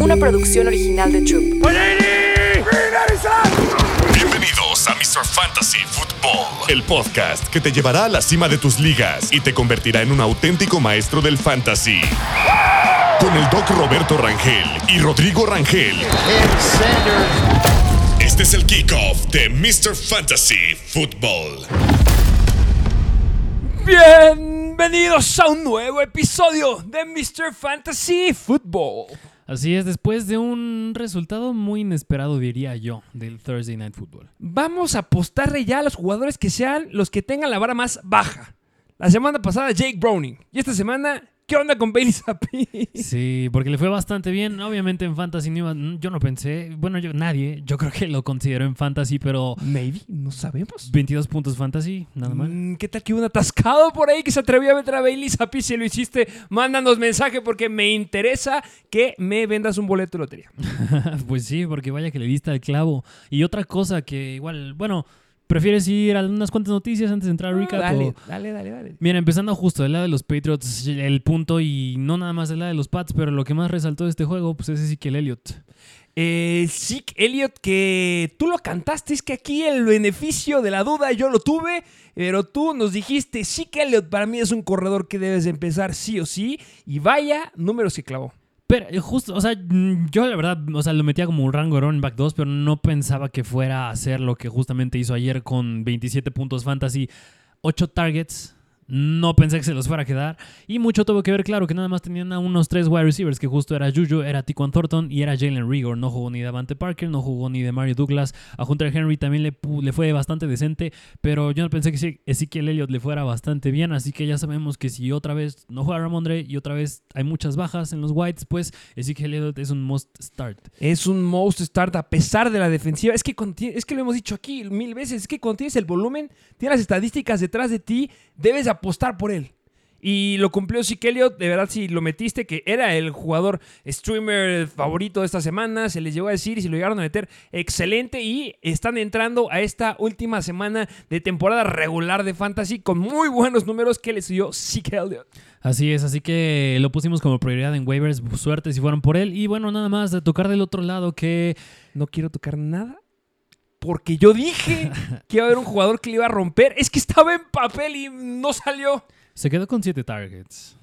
una producción original de Troop. Bienvenidos a Mr. Fantasy Football, el podcast que te llevará a la cima de tus ligas y te convertirá en un auténtico maestro del fantasy. Con el doc Roberto Rangel y Rodrigo Rangel. Este es el kickoff de Mr. Fantasy Football. Bienvenidos a un nuevo episodio de Mr. Fantasy Football. Así es, después de un resultado muy inesperado, diría yo, del Thursday Night Football. Vamos a apostarle ya a los jugadores que sean los que tengan la vara más baja. La semana pasada Jake Browning y esta semana ¿Qué onda con Bailey Zappi? Sí, porque le fue bastante bien. Obviamente en Fantasy yo no pensé, bueno, yo nadie, yo creo que lo consideró en Fantasy, pero... Maybe, no sabemos. 22 puntos Fantasy, nada mal. Mm, ¿Qué tal que hubo un atascado por ahí que se atrevió a meter a Bailey Zappi? Si lo hiciste, mándanos mensaje porque me interesa que me vendas un boleto de lotería. pues sí, porque vaya que le diste al clavo. Y otra cosa que igual, bueno... ¿Prefieres ir a unas cuantas noticias antes de entrar a ah, recap? dale, dale, dale, dale. Mira, empezando justo del lado de los Patriots, el punto y no nada más del lado de los Pats, pero lo que más resaltó de este juego, pues es Ezekiel Elliott. Eh, Elliott, que tú lo cantaste, es que aquí el beneficio de la duda yo lo tuve, pero tú nos dijiste, que Elliott para mí es un corredor que debes empezar sí o sí, y vaya números que clavó. Pero eh, justo, o sea, mm, yo la verdad, o sea, lo metía como un rango running back 2, pero no pensaba que fuera a hacer lo que justamente hizo ayer con 27 puntos fantasy, 8 targets, no pensé que se los fuera a quedar. Y mucho tuvo que ver, claro, que nada más tenían a unos tres wide receivers, que justo era Juju, era Tiquan Thornton y era Jalen Rigor. No jugó ni Davante Parker, no jugó ni de Mario Douglas. A Hunter Henry también le, le fue bastante decente, pero yo no pensé que Ezekiel Elliott le fuera bastante bien. Así que ya sabemos que si otra vez no juega Ramondre y otra vez hay muchas bajas en los Whites, pues Ezekiel Elliott es un must start. Es un must start a pesar de la defensiva. Es que, es que lo hemos dicho aquí mil veces, es que cuando tienes el volumen, tienes las estadísticas detrás de ti, debes apostar por él. Y lo cumplió Elliott, de verdad si lo metiste, que era el jugador streamer favorito de esta semana, se les llegó a decir y si lo llegaron a meter, excelente. Y están entrando a esta última semana de temporada regular de Fantasy con muy buenos números que les dio Elliott. Así es, así que lo pusimos como prioridad en waivers, suerte si fueron por él. Y bueno, nada más de tocar del otro lado que... No quiero tocar nada porque yo dije que iba a haber un jugador que le iba a romper. Es que estaba en papel y no salió. Se quedó con siete targets.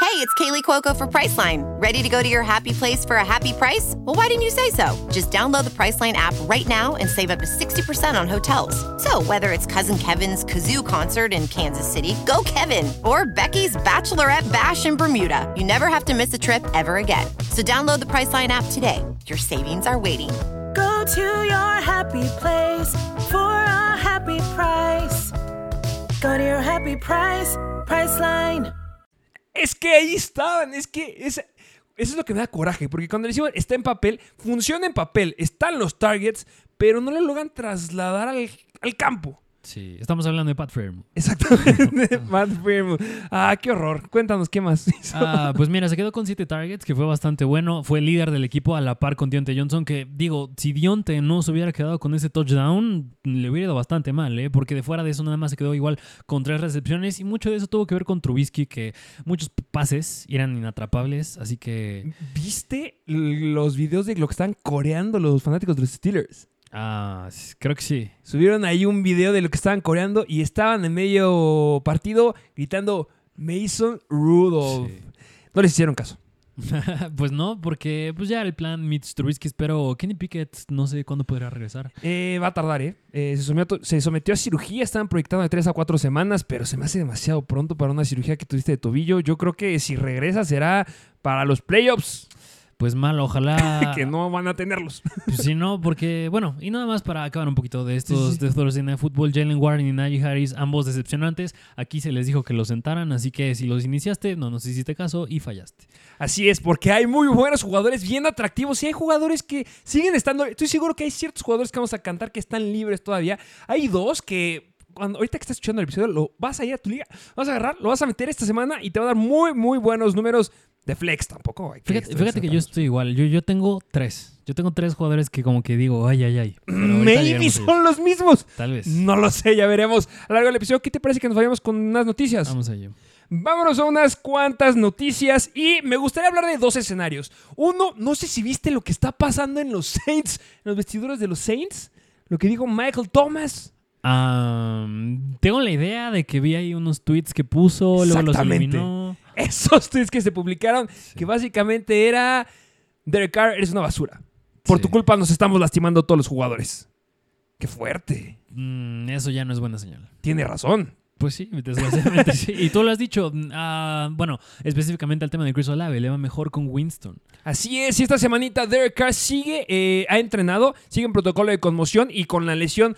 Hey, it's Kaylee Cuoco for Priceline. Ready to go to your happy place for a happy price? Well, why didn't you say so? Just download the Priceline app right now and save up to 60% on hotels. So, whether it's Cousin Kevin's Kazoo concert in Kansas City, go Kevin, or Becky's Bachelorette Bash in Bermuda, you never have to miss a trip ever again. So, download the Priceline app today. Your savings are waiting to your happy place for a happy price. Go to your happy price, Priceline. Es que ahí estaban, es que es, eso es lo que me da coraje, porque cuando decimos está en papel, funciona en papel, están los targets, pero no lo logran trasladar al, al campo. Sí, estamos hablando de Pat Fairmouth. Exactamente, Pat Fairmouth. Ah, qué horror. Cuéntanos, ¿qué más Ah, pues mira, se quedó con 7 targets, que fue bastante bueno. Fue líder del equipo a la par con Dionte Johnson, que digo, si Dionte no se hubiera quedado con ese touchdown, le hubiera ido bastante mal, ¿eh? Porque de fuera de eso nada más se quedó igual con tres recepciones y mucho de eso tuvo que ver con Trubisky, que muchos pases eran inatrapables, así que... ¿Viste los videos de lo que están coreando los fanáticos de los Steelers? Ah, creo que sí. Subieron ahí un video de lo que estaban coreando y estaban en medio partido gritando Mason Rudolph. No les hicieron caso. pues no, porque pues ya el plan Mitch Trubisky, pero Kenny Pickett no sé cuándo podrá regresar. Eh, va a tardar, ¿eh? eh se, sometió, se, sometió, a cirugía, estaban proyectando de 3 a 4 semanas, pero se me hace demasiado pronto para una cirugía que tuviste de tobillo. Yo creo que si regresa será para los playoffs pues mal, ojalá. que no van a tenerlos. pues sí, no, porque, bueno, y nada más para acabar un poquito de estos de Thursday Night Football, Jalen Warren y Najee Harris, ambos decepcionantes. Aquí se les dijo que los sentaran, así que si los iniciaste, no nos hiciste caso y fallaste. Así es, porque hay muy buenos jugadores, bien atractivos, y hay jugadores que siguen estando. Estoy seguro que hay ciertos jugadores que vamos a cantar que están libres todavía. Hay dos que cuando, ahorita que estás escuchando el episodio, lo vas a ir a tu liga, vas a agarrar, lo vas a meter esta semana y te va a dar muy, muy buenos números de flex tampoco. fíjate, que yo estoy igual. Yo, yo tengo tres. Yo tengo tres jugadores que como que digo, ay, ay, ay. Maybe son los mismos. Tal vez. No lo sé, ya veremos a lo largo del episodio. ¿Qué te parece que nos vayamos con unas noticias? Vamos allá. Vámonos a unas cuantas noticias y me gustaría hablar de dos escenarios. Uno, no sé si viste lo que está pasando en los Saints, en los vestidores de los Saints, lo que dijo Michael Thomas. Tengo la idea de que vi ahí unos tweets que puso, luego los eliminó. Esos tweets que se publicaron, que básicamente era, Derek Carr, eres una basura. Por Sí. tu culpa nos estamos lastimando todos los jugadores. Qué fuerte. Mm, eso ya no es buena señal. Tiene razón. Pues sí, desgraciadamente sí. Y tú lo has dicho. mm, ah, bueno, específicamente al tema de Chris Olave, le va mejor con Winston. Así es, y esta semanita Derek Carr sigue, eh, ha entrenado, sigue en protocolo de conmoción y con la lesión.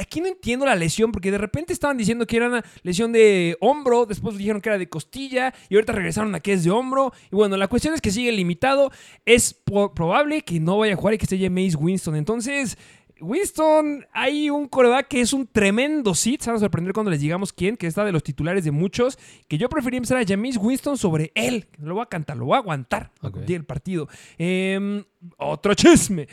Aquí no entiendo la lesión, porque de repente estaban diciendo que era una lesión de hombro, después dijeron que era de costilla, y ahorita regresaron a que es de hombro. Y bueno, la cuestión es que sigue limitado. Es probable que no vaya a jugar y que esté Jameis Winston. Entonces. Winston, hay un coreback que es un tremendo sit. Se van a sorprender cuando les digamos quién, que está de los titulares de muchos. Que yo prefería empezar a Jameis Winston sobre él. Lo voy a cantar, lo voy a aguantar Ok. el partido. Em, otro chisme.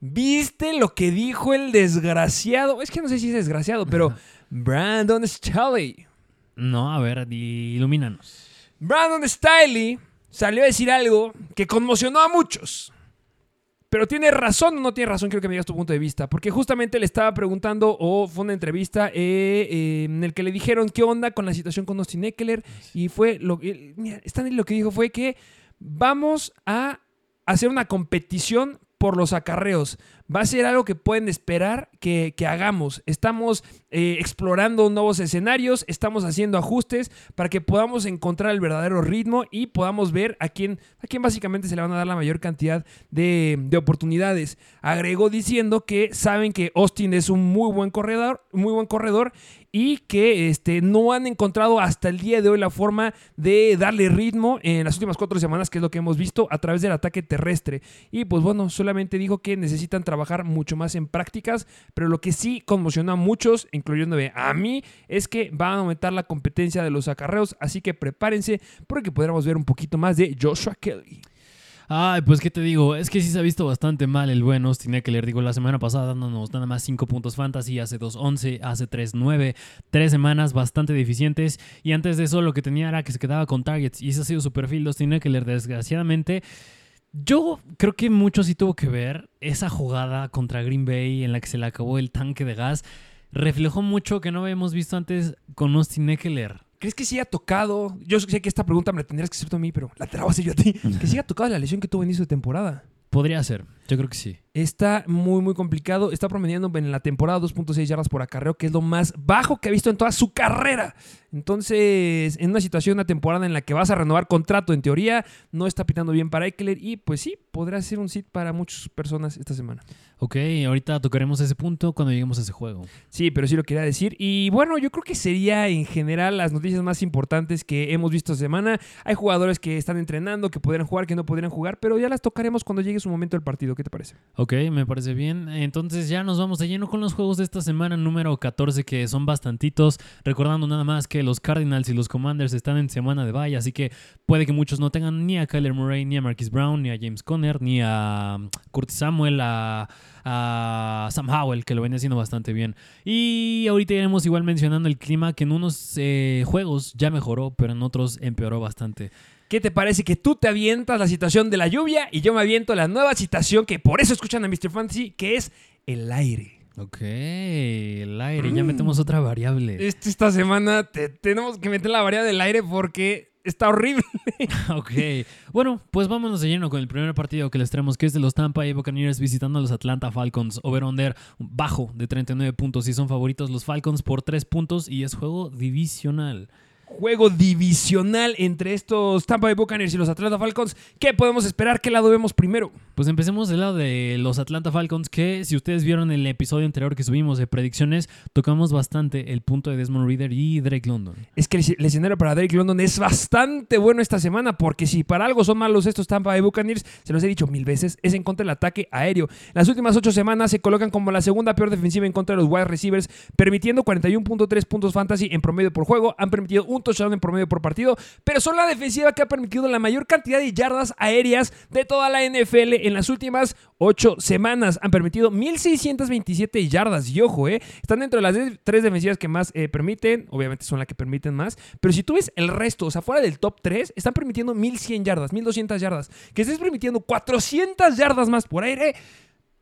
¿Viste lo que dijo el desgraciado? Es que no sé si es desgraciado, pero Brandon Staley. No, a ver, ilumínanos. Brandon Staley salió a decir algo que conmocionó a muchos. Pero tiene razón o no tiene razón, quiero que me digas tu punto de vista. Porque justamente le estaba preguntando, o fue una entrevista eh, eh, en el que le dijeron qué onda con la situación con Austin Eckler. Y fue lo que. Mira, Stanley lo que dijo fue que vamos a hacer una competición por los acarreos. Va a ser algo que pueden esperar que, que hagamos. Estamos eh, explorando nuevos escenarios, estamos haciendo ajustes para que podamos encontrar el verdadero ritmo y podamos ver a quién, a quién básicamente se le van a dar la mayor cantidad de, de oportunidades. Agregó diciendo que saben que Austin es un muy buen corredor, muy buen corredor y que este, no han encontrado hasta el día de hoy la forma de darle ritmo en las últimas cuatro semanas, que es lo que hemos visto a través del ataque terrestre. Y pues bueno, solamente dijo que necesitan trabajar mucho más en prácticas, pero lo que sí conmocionó a muchos, incluyéndome a mí, es que van a aumentar la competencia de los acarreos, así que prepárense porque podremos ver un poquito más de Joshua Kelly. Ay, pues qué te digo, es que sí se ha visto bastante mal el buen Austin Eckler. Digo, la semana pasada dándonos nada más 5 puntos fantasy, hace 2-11, hace 3-9, tres semanas bastante deficientes. Y antes de eso lo que tenía era que se quedaba con targets. Y ese ha sido su perfil de Austin Eckler, desgraciadamente. Yo creo que mucho sí tuvo que ver esa jugada contra Green Bay en la que se le acabó el tanque de gas. Reflejó mucho que no habíamos visto antes con Austin Eckler. ¿Crees que sí ha tocado? Yo sé que esta pregunta me la tendrías que hacer tú a mí, pero la te la voy a hacer yo a ti. Que sí ha tocado la lesión que tuvo en inicio de temporada. Podría ser, yo creo que sí. Está muy, muy complicado. Está promediando en la temporada 2.6 yardas por acarreo, que es lo más bajo que ha visto en toda su carrera. Entonces, en una situación, una temporada en la que vas a renovar contrato, en teoría, no está pitando bien para Eckler. Y pues sí, podrá ser un sit para muchas personas esta semana. Ok, ahorita tocaremos ese punto cuando lleguemos a ese juego. Sí, pero sí lo quería decir. Y bueno, yo creo que sería en general las noticias más importantes que hemos visto esta semana. Hay jugadores que están entrenando, que podrían jugar, que no podrían jugar, pero ya las tocaremos cuando llegue su momento del partido. ¿Qué te parece? Ok, me parece bien. Entonces ya nos vamos de lleno con los juegos de esta semana número 14, que son bastantitos. Recordando nada más que los Cardinals y los Commanders están en semana de bye, así que puede que muchos no tengan ni a Kyler Murray, ni a Marquis Brown, ni a James Conner, ni a um, Curtis Samuel, a, Sam Howell, que lo venía haciendo bastante bien. Y ahorita iremos igual mencionando el clima, que en unos eh, juegos ya mejoró, pero en otros empeoró bastante. ¿Qué te parece que tú te avientas la situación de la lluvia y yo me aviento la nueva situación que por eso escuchan a Mr. Fantasy, que es el aire? Ok, el aire, ya metemos otra variable. Este- esta semana te- tenemos que meter la variable del aire porque está horrible. Ok, bueno, pues vámonos de lleno con el primer partido que les traemos, que es de los Tampa Bay Buccaneers visitando a los Atlanta Falcons. Over-under bajo de 39 puntos y son favoritos los Falcons por 3 puntos y es juego divisional. Juego divisional entre estos Tampa Bay Buccaneers y los Atlanta Falcons. ¿Qué podemos esperar? ¿Qué lado vemos primero? Pues empecemos del lado de los Atlanta Falcons, que si ustedes vieron el episodio anterior que subimos de predicciones, tocamos bastante el punto de Desmond Reader y Drake London. Es que el escenario para Drake London es bastante bueno esta semana, porque si para algo son malos estos Tampa Bay Buccaneers, se los he dicho mil veces, es en contra del ataque aéreo. Las últimas ocho semanas se colocan como la segunda peor defensiva en contra de los wide receivers, permitiendo 41.3 puntos fantasy en promedio por juego. Han permitido un touchdown en promedio por partido, pero son la defensiva que ha permitido la mayor cantidad de yardas aéreas de toda la NFL en las últimas ocho semanas. Han permitido 1.627 yardas. Y ojo, eh, están dentro de las tres defensivas que más eh, permiten. Obviamente son las que permiten más. Pero si tú ves el resto, o sea, fuera del top 3, están permitiendo 1.100 yardas, 1.200 yardas. Que estés permitiendo 400 yardas más por aire.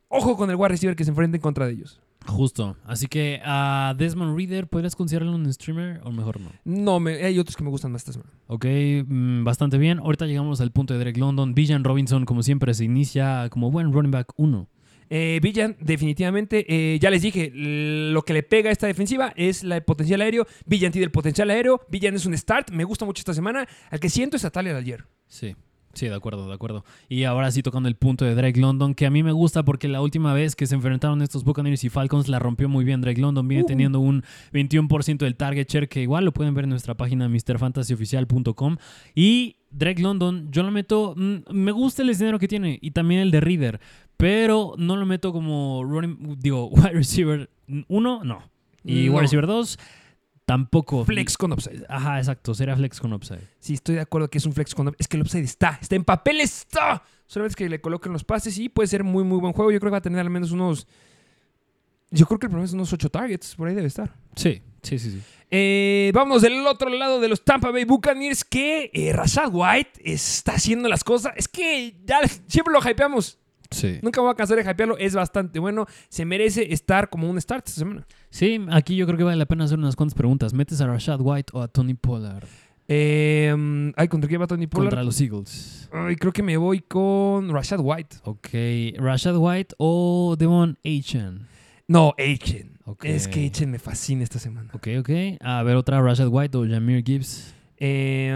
Ojo con el wide receiver que se enfrente en contra de ellos. Justo. Así que a Desmond Reader, ¿podrías considerarlo un streamer o mejor no? No, me- hay otros que me gustan más esta semana. Ok, mm, bastante bien. Ahorita llegamos al punto de Derek London. Villan Robinson, como siempre, se inicia como buen running back 1. Eh, Villan, definitivamente, eh, ya les dije, lo que le pega a esta defensiva es la- el potencial aéreo. Villan tiene el potencial aéreo. Villan es un start. Me gusta mucho esta semana. Al que siento es a Tyler ayer. Sí. Sí, de acuerdo, de acuerdo. Y ahora sí tocando el punto de Drake London, que a mí me gusta porque la última vez que se enfrentaron estos Buccaneers y Falcons la rompió muy bien Drake London. Viene teniendo un 21% del target share, que igual lo pueden ver en nuestra página mrfantasyoficial.com. Y Drake London, yo lo meto, mm, me gusta el escenario que tiene y también el de Reader, pero no lo meto como running, digo, wide receiver 1, no. Y No. wide receiver 2, tampoco. Flex con upside. Ajá, exacto, sería flex con upside. Sí, estoy de acuerdo que es un flex con upside. Es que el upside está. Está en papel, está. Solamente es que le coloquen los pases y puede ser muy, muy buen juego. Yo creo que va a tener al menos unos... Yo creo que el promedio es unos 8 targets. Por ahí debe estar. Sí, sí, sí, sí. Eh, vámonos del otro lado de los Tampa Bay Buccaneers que eh, Rashad White está haciendo las cosas. Es que ya siempre lo hypeamos. Sí. Nunca voy a cansar de hypearlo. Es bastante bueno. Se merece estar como un start esta semana. Sí, aquí yo creo que vale la pena hacer unas cuantas preguntas. ¿Metes a Rashad White o a Tony Pollard Eh, ay, ¿contra quién va Tony Pollard? contra los Eagles? Ay, creo que me voy con Rashad White. Ok, Rashad White o Devon Achen. No. Ok. Es que Aiken me fascina esta semana. Ok, ok. A ver, otra Rashad White o Jameer Gibbs. Eh,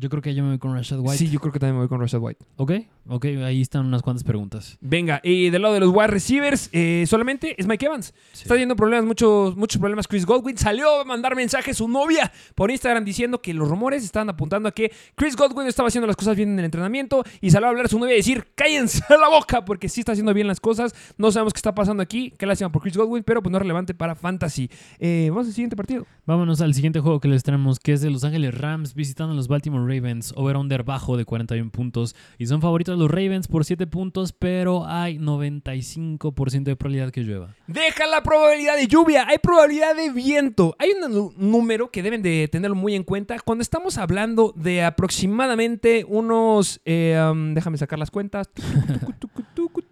Yo creo que yo me voy con Rashad White. sí, yo creo que también me voy con Rashad White. Ok, ok, ahí están unas cuantas preguntas. Venga, y del lado de los wide receivers, eh, solamente es Mike Evans. Está teniendo problemas, muchos, muchos problemas Chris Godwin. Salió a mandar mensaje a su novia por Instagram diciendo que los rumores estaban apuntando a que Chris Godwin estaba haciendo las cosas bien en el entrenamiento y salió a hablar a su novia y decir, cállense la boca porque sí está haciendo bien las cosas. No sabemos qué está pasando aquí. Qué lástima por Chris Godwin, pero pues no es relevante para Fantasy. Eh, vamos al siguiente partido. Vámonos al siguiente juego que les tenemos, que es de Los Ángeles Rams visitando a los Baltimore Ravens. Over-under bajo de 41 puntos. Y son favoritos los Ravens por 7 puntos, pero hay 95% de probabilidad que llueva. Deja la probabilidad de lluvia, hay probabilidad de viento. Hay un número que deben de tenerlo muy en cuenta. Cuando estamos hablando de aproximadamente unos, eh, um, déjame sacar las cuentas,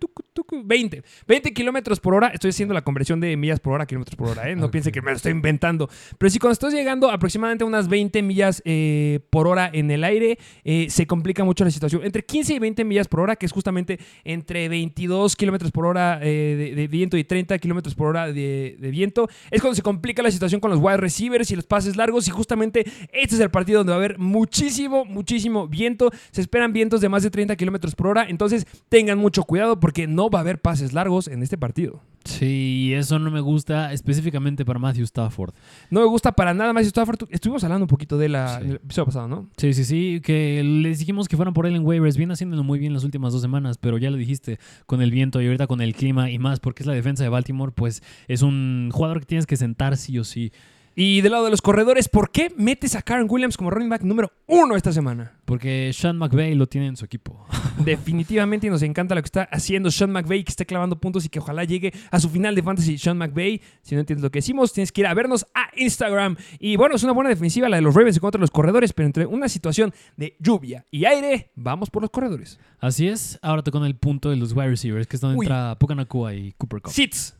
20, 20 kilómetros por hora. Estoy haciendo la conversión de millas por hora a kilómetros por hora, ¿eh? No Ok. piense que me lo estoy inventando. Pero si cuando estás llegando aproximadamente a unas 20 millas eh, por hora en el aire, eh, se complica mucho la situación. Entre 15 y 20 millas por hora, que es justamente entre 22 kilómetros por hora eh, de, de viento y 30 kilómetros por hora de, de viento, es cuando se complica la situación con los wide receivers y los pases largos. Y justamente este es el partido donde va a haber muchísimo, muchísimo viento. Se esperan vientos de más de 30 kilómetros por hora. Entonces tengan mucho cuidado porque no va a haber pases largos en este partido. Sí, eso no me gusta específicamente para Matthew Stafford. No me gusta para nada más Stafford. Estuvimos hablando un poquito de la- Sí. en el episodio pasado, ¿no? Sí, sí, sí, que les dijimos que fueran por él en waivers. Viene haciéndolo muy bien las últimas dos semanas, pero ya lo dijiste, con el viento y ahorita con el clima y más, porque es la defensa de Baltimore, pues es un jugador que tienes que sentar sí o sí. Y del lado de los corredores, ¿por qué metes a Karen Williams como running back número uno esta semana? Porque Sean McVay lo tiene en su equipo. Definitivamente y nos encanta lo que está haciendo Sean McVay, que esté clavando puntos y que ojalá llegue a su final de fantasy. Sean McVay, si no entiendes lo que decimos, tienes que ir a vernos a Instagram. Y bueno, es una buena defensiva la de los Ravens en contra de los corredores, pero entre una situación de lluvia y aire, vamos por los corredores. Así es, ahora con el punto de los wide receivers, que es donde Uy. entra Pucanacua y Cooper Cup. Sits.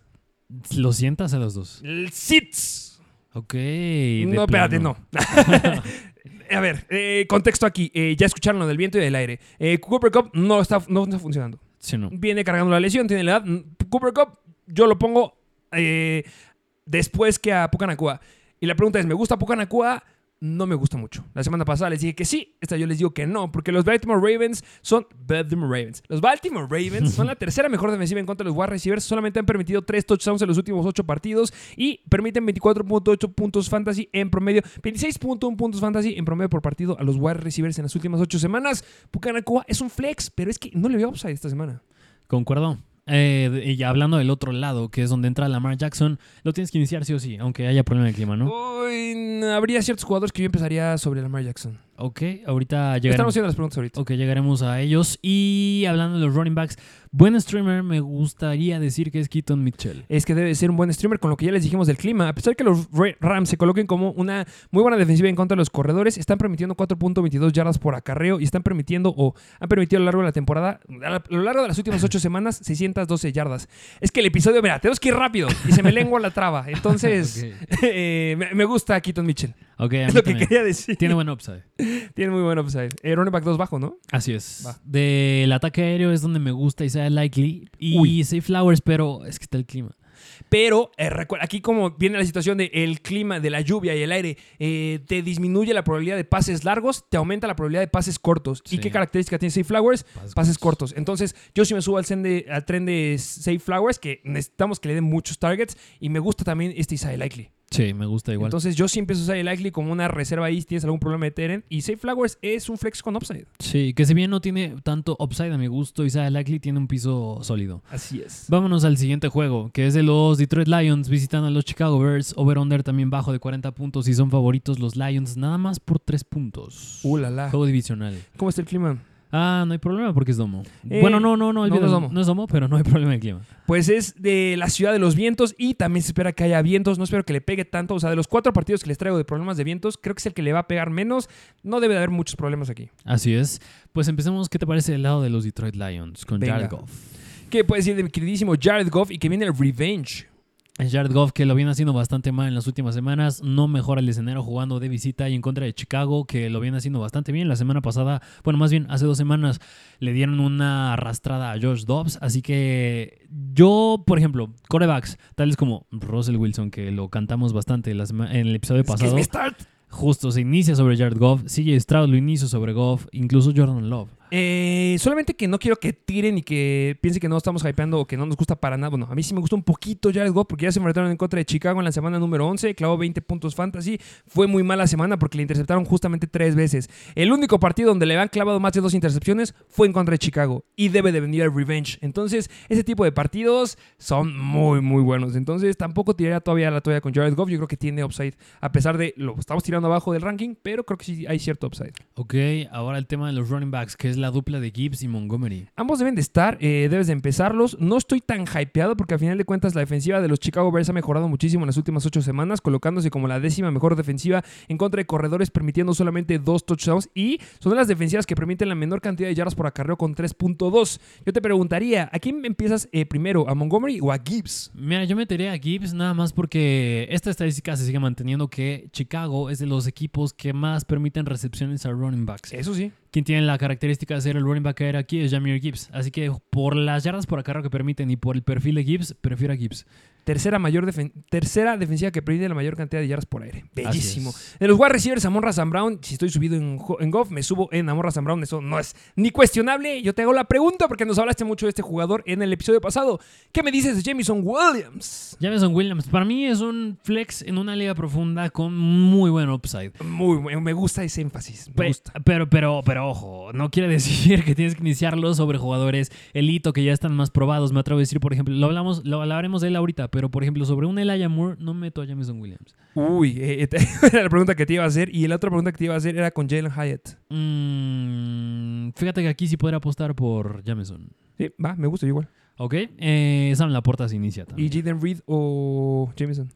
¿Lo sientas a los dos? El Sits. Ok. No, espérate, plano. no. A ver, eh, contexto aquí. Eh, ya escucharon lo del viento y del aire. Eh, Cooper Cup no está, no está funcionando. Sí, no. Viene cargando la lesión, tiene la edad. Cooper Cup, yo lo pongo después que a Pucanacua. Y la pregunta es, ¿me gusta Pucanacua? No me gusta mucho. La semana pasada les dije que sí, esta yo les digo que no, porque los Baltimore Ravens son Baltimore Ravens. Los Baltimore Ravens son la tercera mejor defensiva en contra de los wide receivers. Solamente han permitido tres touchdowns en los últimos ocho partidos y permiten 24.8 puntos fantasy en promedio, 26.1 puntos fantasy en promedio por partido a los wide receivers en las últimas ocho semanas. Pucanacua es un flex, pero es que no le veo upside esta semana. Concuerdo. Eh, y hablando del otro lado, que es donde entra Lamar Jackson, lo tienes que iniciar sí o sí, aunque haya problema de clima, ¿no? Uy, habría ciertos jugadores que yo empezaría sobre Lamar Jackson. Ok, ahorita Estamos llegaremos, haciendo las preguntas ahorita. ok, llegaremos a ellos. Y hablando de los running backs, buen streamer, me gustaría decir que es Keaton Mitchell. Es que debe ser un buen streamer con lo que ya les dijimos del clima. A pesar de que los Ra- Rams se coloquen como una muy buena defensiva en contra de los corredores, están permitiendo 4.22 yardas por acarreo y están permitiendo o han permitido a lo largo de la temporada, a lo largo de las últimas 8 semanas, 612 yardas. Es que el episodio, mira, tenemos que ir rápido y se me lengua la traba. Entonces, eh, me, me gusta Keaton Mitchell. Ok, a Es lo que también. quería decir. Tiene buen upside. Tiene muy buen upside. Eh, running back 2 bajo, ¿no? Así es. Va. Del ataque aéreo es donde me gusta Isaiah Likely y Uy. Safe Flowers, pero es que está el clima. Pero eh, aquí como viene la situación del clima, de la lluvia y el aire, eh, te disminuye la probabilidad de pases largos, te aumenta la probabilidad de pases cortos. Sí. ¿Y qué característica tiene Safe Flowers? Pases Pases, cortos. Entonces, yo sí me subo al, tren de, al tren de Safe Flowers, que necesitamos que le den muchos targets, y me gusta también este Isaiah Likely. Sí, me gusta igual. Entonces, yo sí empiezo a usar el Likely como una reserva ahí si tienes algún problema de Teren. Y Safe Flowers es un flex con upside. sí, que si bien no tiene tanto upside a mi gusto, Isaiah Likely tiene un piso sólido. Así es. Vámonos al siguiente juego, que es de los Detroit Lions visitando a los Chicago Bears. Over-under también bajo de 40 puntos y son favoritos los Lions nada más por 3 puntos. Uh, la, la. Juego divisional. ¿Cómo está el clima? Ah, no hay problema porque es domo. Eh, bueno, no, no, no, no, es domo. No es domo, pero no hay problema de clima. Pues es de la ciudad de los vientos y también se espera que haya vientos. No espero que le pegue tanto. O sea, de los cuatro partidos que les traigo de problemas de vientos, creo que es el que le va a pegar menos. No debe de haber muchos problemas aquí. Así es. Pues empecemos, ¿qué te parece del lado de los Detroit Lions con Venga. Jared Goff? ¿Qué puede decir de mi queridísimo Jared Goff y que viene el revenge? Jared Goff, que lo viene haciendo bastante mal en las últimas semanas, no mejora el escenario jugando de visita y en contra de Chicago, que lo viene haciendo bastante bien. La semana pasada, bueno, más bien hace dos semanas, le dieron una arrastrada a Josh Dobbs. Así que yo, por ejemplo, corebacks, tales como Russell Wilson, que lo cantamos bastante en el episodio pasado, justo se inicia sobre Jared Goff, CJ Stroud lo inicia sobre Goff, incluso Jordan Love. Eh, solamente que no quiero que tiren y que piensen que no estamos hypeando o que no nos gusta para nada. Bueno, a mí sí me gustó un poquito Jared Goff porque ya se enfrentaron en contra de Chicago en la semana número 11, clavó 20 puntos fantasy. Fue muy mala semana porque le interceptaron justamente tres veces. El único partido donde le han clavado más de dos intercepciones fue en contra de Chicago y debe de venir el revenge. Entonces, ese tipo de partidos son muy, muy buenos. Entonces, tampoco tiraría todavía la toalla con Jared Goff. Yo creo que tiene upside, a pesar de lo estamos tirando abajo del ranking, pero creo que sí hay cierto upside. Ok, ahora el tema de los running backs, que es la dupla de Gibbs y Montgomery. Ambos deben de estar, eh, debes de empezarlos. No estoy tan hypeado porque al final de cuentas la defensiva de los Chicago Bears ha mejorado muchísimo en las últimas ocho semanas, colocándose como la décima mejor defensiva en contra de corredores, permitiendo solamente dos touchdowns y son de las defensivas que permiten la menor cantidad de yardas por acarreo con 3.2. Yo te preguntaría, ¿a quién empiezas eh, primero, a Montgomery o a Gibbs? Mira, yo metería a Gibbs nada más porque esta estadística se sigue manteniendo que Chicago es de los equipos que más permiten recepciones a running backs. Eso sí. Quien tiene la característica de ser el running back aquí es Jameer Gibbs. Así que por las yardas por acarreo que permiten y por el perfil de Gibbs, prefiero a Gibbs. Tercera, mayor defen- tercera defensiva que permite la mayor cantidad de yardas por aire. Bellísimo. De los wide receivers, Amon Razan Brown, si estoy subido en, en Goff, me subo en Amon Razan Brown. Eso no es ni cuestionable. Yo te hago la pregunta porque nos hablaste mucho de este jugador en el episodio pasado. ¿Qué me dices de Jamison Williams? Jameson Williams, para mí es un flex en una liga profunda con muy buen upside. Muy bueno, me gusta ese énfasis. Me Pe- gusta. Pero, pero, pero, ojo, no quiere decir que tienes que iniciarlo sobre jugadores elito que ya están más probados. Me atrevo a decir, por ejemplo, lo hablamos, lo hablaremos de él ahorita, pero por ejemplo, sobre un Elijah Moore, no meto a Jameson Williams. Uy, eh, eh, era la pregunta que te iba a hacer. Y la otra pregunta que te iba a hacer era con Jalen Hyatt. Mm, fíjate que aquí sí podría apostar por Jameson. Sí, va, me gusta igual. Ok, eh, Sam Laporta se inicia también. ¿Y Jaden Reed o Jameson?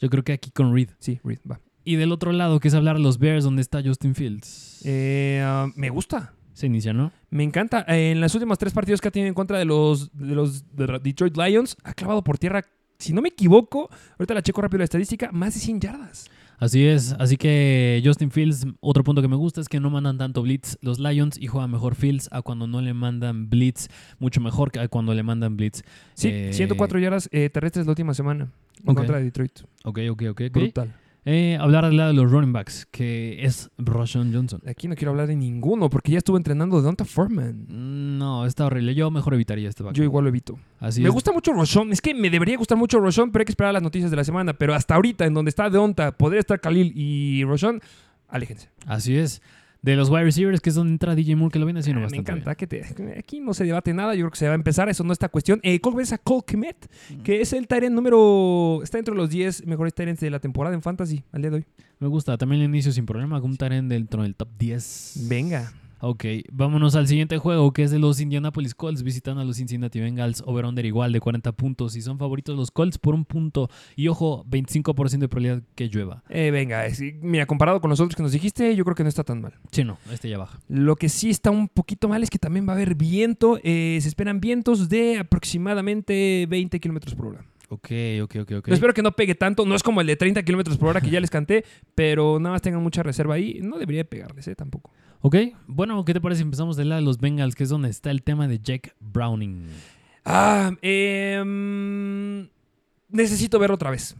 Yo creo que aquí con Reed. Sí, Reed, va. Y del otro lado, que es hablar de los Bears, donde está Justin Fields. Eh, ah, me gusta. Se inicia, ¿no? Me encanta. En los últimos tres partidos que ha tenido en contra de los, de los de Detroit Lions, ha clavado por tierra, si no me equivoco, ahorita la checo rápido la estadística, más de 100 yardas. Así es, así que Justin Fields, otro punto que me gusta es que no mandan tanto blitz los Lions y juega mejor Fields a cuando no le mandan blitz, mucho mejor que a cuando le mandan blitz. Sí, Eh, 104 yardas eh, terrestres la última semana en Ok. contra de Detroit. Ok, ok, ok. ok. Brutal. Eh, hablar del lado de los running backs, que es Roshan Johnson. Aquí no quiero hablar de ninguno porque ya estuvo entrenando Donta Foreman. Mm, No, está horrible. Yo mejor evitaría este back. Yo igual lo evito. Así me es. gusta mucho Roshon. Es que me debería gustar mucho Roshon, pero hay que esperar las noticias de la semana. Pero hasta ahorita, en donde está Deonta, podría estar Khalil y Roshon, aléjense. Así es. De los wide receivers, que es donde entra DJ Moore, que lo viene haciendo Ah, me bastante encanta que te- aquí no se debate nada. Yo creo que se va a empezar. Eso no está cuestión. Eh, ¿Cómo ves a Cole Kmet? Que es el Tyrant número. Está dentro de los 10 mejores Tyrants de la temporada en Fantasy al día de hoy. Me gusta. También el inicio sin problema, con un Taren dentro del top 10. Venga. Ok, vámonos al siguiente juego, que es de los Indianapolis Colts visitando a los Cincinnati Bengals. Over-under igual de 40 puntos. Y son favoritos los Colts por un punto. Y ojo, 25% de probabilidad que llueva. Eh, venga. es- mira, comparado con los otros que nos dijiste, yo creo que no está tan mal. Sí, no, este ya baja. Lo que sí está un poquito mal es que también va a haber viento. Eh, se esperan vientos de aproximadamente 20 kilómetros por hora. Ok, ok, ok, ok. Yo espero que no pegue tanto. No es como el de 30 kilómetros por hora que ya les canté, pero nada más tengan mucha reserva ahí. No debería pegarles, eh, tampoco. Ok, bueno, ¿qué te parece si empezamos del lado de los Bengals, que es donde está el tema de Jack Browning? Ah, em, necesito verlo otra vez.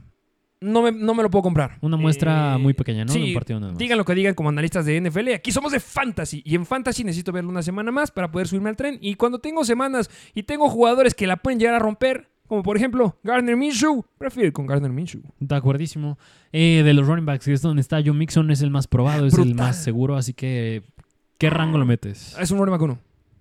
No me, no me lo puedo comprar. Una muestra Eh, muy pequeña, ¿no? De Sí, un partido nada más. digan lo que digan como analistas de NFL. Aquí somos de Fantasy. Y en Fantasy necesito verlo una semana más para poder subirme al tren. Y cuando tengo semanas y tengo jugadores que la pueden llegar a romper, como por ejemplo Gardner Minshew, prefiero ir con Gardner Minshew. De acuerdísimo. Eh, de los running backs, que es donde está Joe Mixon, es el más probado, es el más seguro, así que... ¿Qué rango lo metes? Es un running back uno.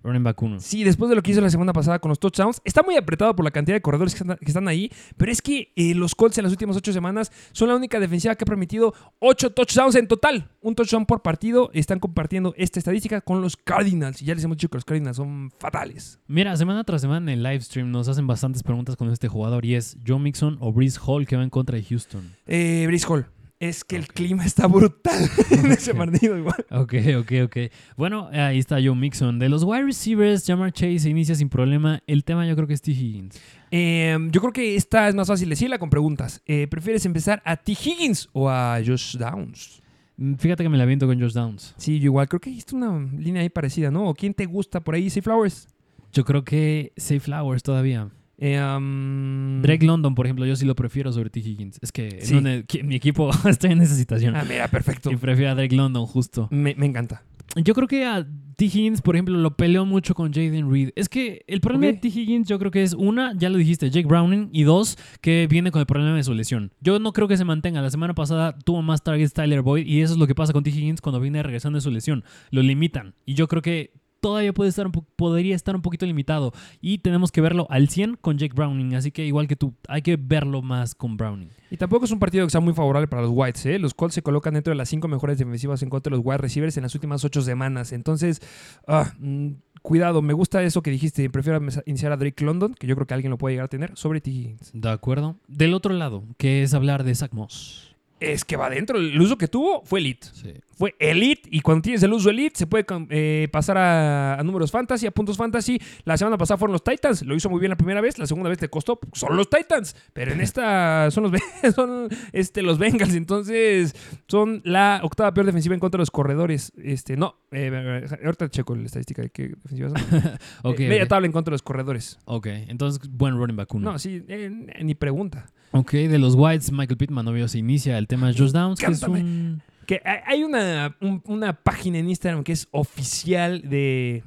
Running back 1. Sí, después de lo que hizo la semana pasada con los touchdowns, está muy apretado por la cantidad de corredores que están, que están ahí, pero es que eh, los Colts en las últimas ocho semanas son la única defensiva que ha permitido ocho touchdowns en total. Un touchdown por partido. Están compartiendo esta estadística con los Cardinals. Y ya les hemos dicho que los Cardinals son fatales. Mira, semana tras semana en el live stream nos hacen bastantes preguntas con este jugador y es Joe Mixon o Breeze Hall que va en contra de Houston. Eh, Brice Hall. Es que el clima está brutal en ese partido igual. Ok, ok, ok. Bueno, ahí está Joe Mixon. De los wide receivers, Jamar Chase inicia sin problema. El tema yo creo que es T. Higgins. Eh, yo creo que esta es más fácil decirla con preguntas. Eh, ¿Prefieres empezar a T. Higgins o a Josh Downs? Mm, Fíjate que me la viento con Josh Downs. Sí, yo igual. Creo que hay una línea ahí parecida, ¿no? ¿O quién te gusta por ahí? ¿Say Flowers? Yo creo que Safe Flowers todavía. Eh, um, Drake London, por ejemplo, yo sí lo prefiero sobre T. Higgins. Es que en mi equipo está en esa situación. Ah, mira, perfecto. Y prefiero a Drake London, justo. Me, me encanta. Yo creo que a T. Higgins, por ejemplo, lo peleó mucho con Jaden Reed. Es que el problema de T. Higgins, yo creo que es una, ya lo dijiste, Jake Browning, y dos, que viene con el problema de su lesión. Yo no creo que se mantenga. La semana pasada tuvo más targets Tyler Boyd, y eso es lo que pasa con T. Higgins cuando viene regresando de su lesión. Lo limitan. Y yo creo que todavía puede estar un po- podría estar un poquito limitado. Y tenemos que verlo al 100 con Jake Browning. Así que igual que tú, hay que verlo más con Browning. Y tampoco es un partido que sea muy favorable para los Whites, ¿eh? Los Colts se colocan dentro de las cinco mejores defensivas en contra de los wide receivers en las últimas ocho semanas. Entonces, ah, mm, cuidado, me gusta eso que dijiste. Prefiero iniciar a Drake London, que yo creo que alguien lo puede llegar a tener, sobre T. Higgins. ¿De acuerdo? Del otro lado, que es hablar de Zach Moss. Es que va adentro. El uso que tuvo fue elite. Sí. Fue elite y cuando tienes el uso elite se puede eh, pasar a, a números fantasy, a puntos fantasy. La semana pasada fueron los Titans, lo hizo muy bien la primera vez, la segunda vez te costó, son los Titans, pero en esta son los, son, este, los Bengals, entonces son la octava peor defensiva en contra de los corredores. Este, no, eh, ahorita checo la estadística de qué defensivas son. Ok, Eh, media tabla en contra de los corredores. Ok, entonces buen running back uno. No, sí, eh, ni pregunta. Ok, de los Whites, Michael Pittman, obvio, se inicia el tema de Josh Downs, que es Cántame. un... Que hay- una, un- una página en Instagram que es oficial de.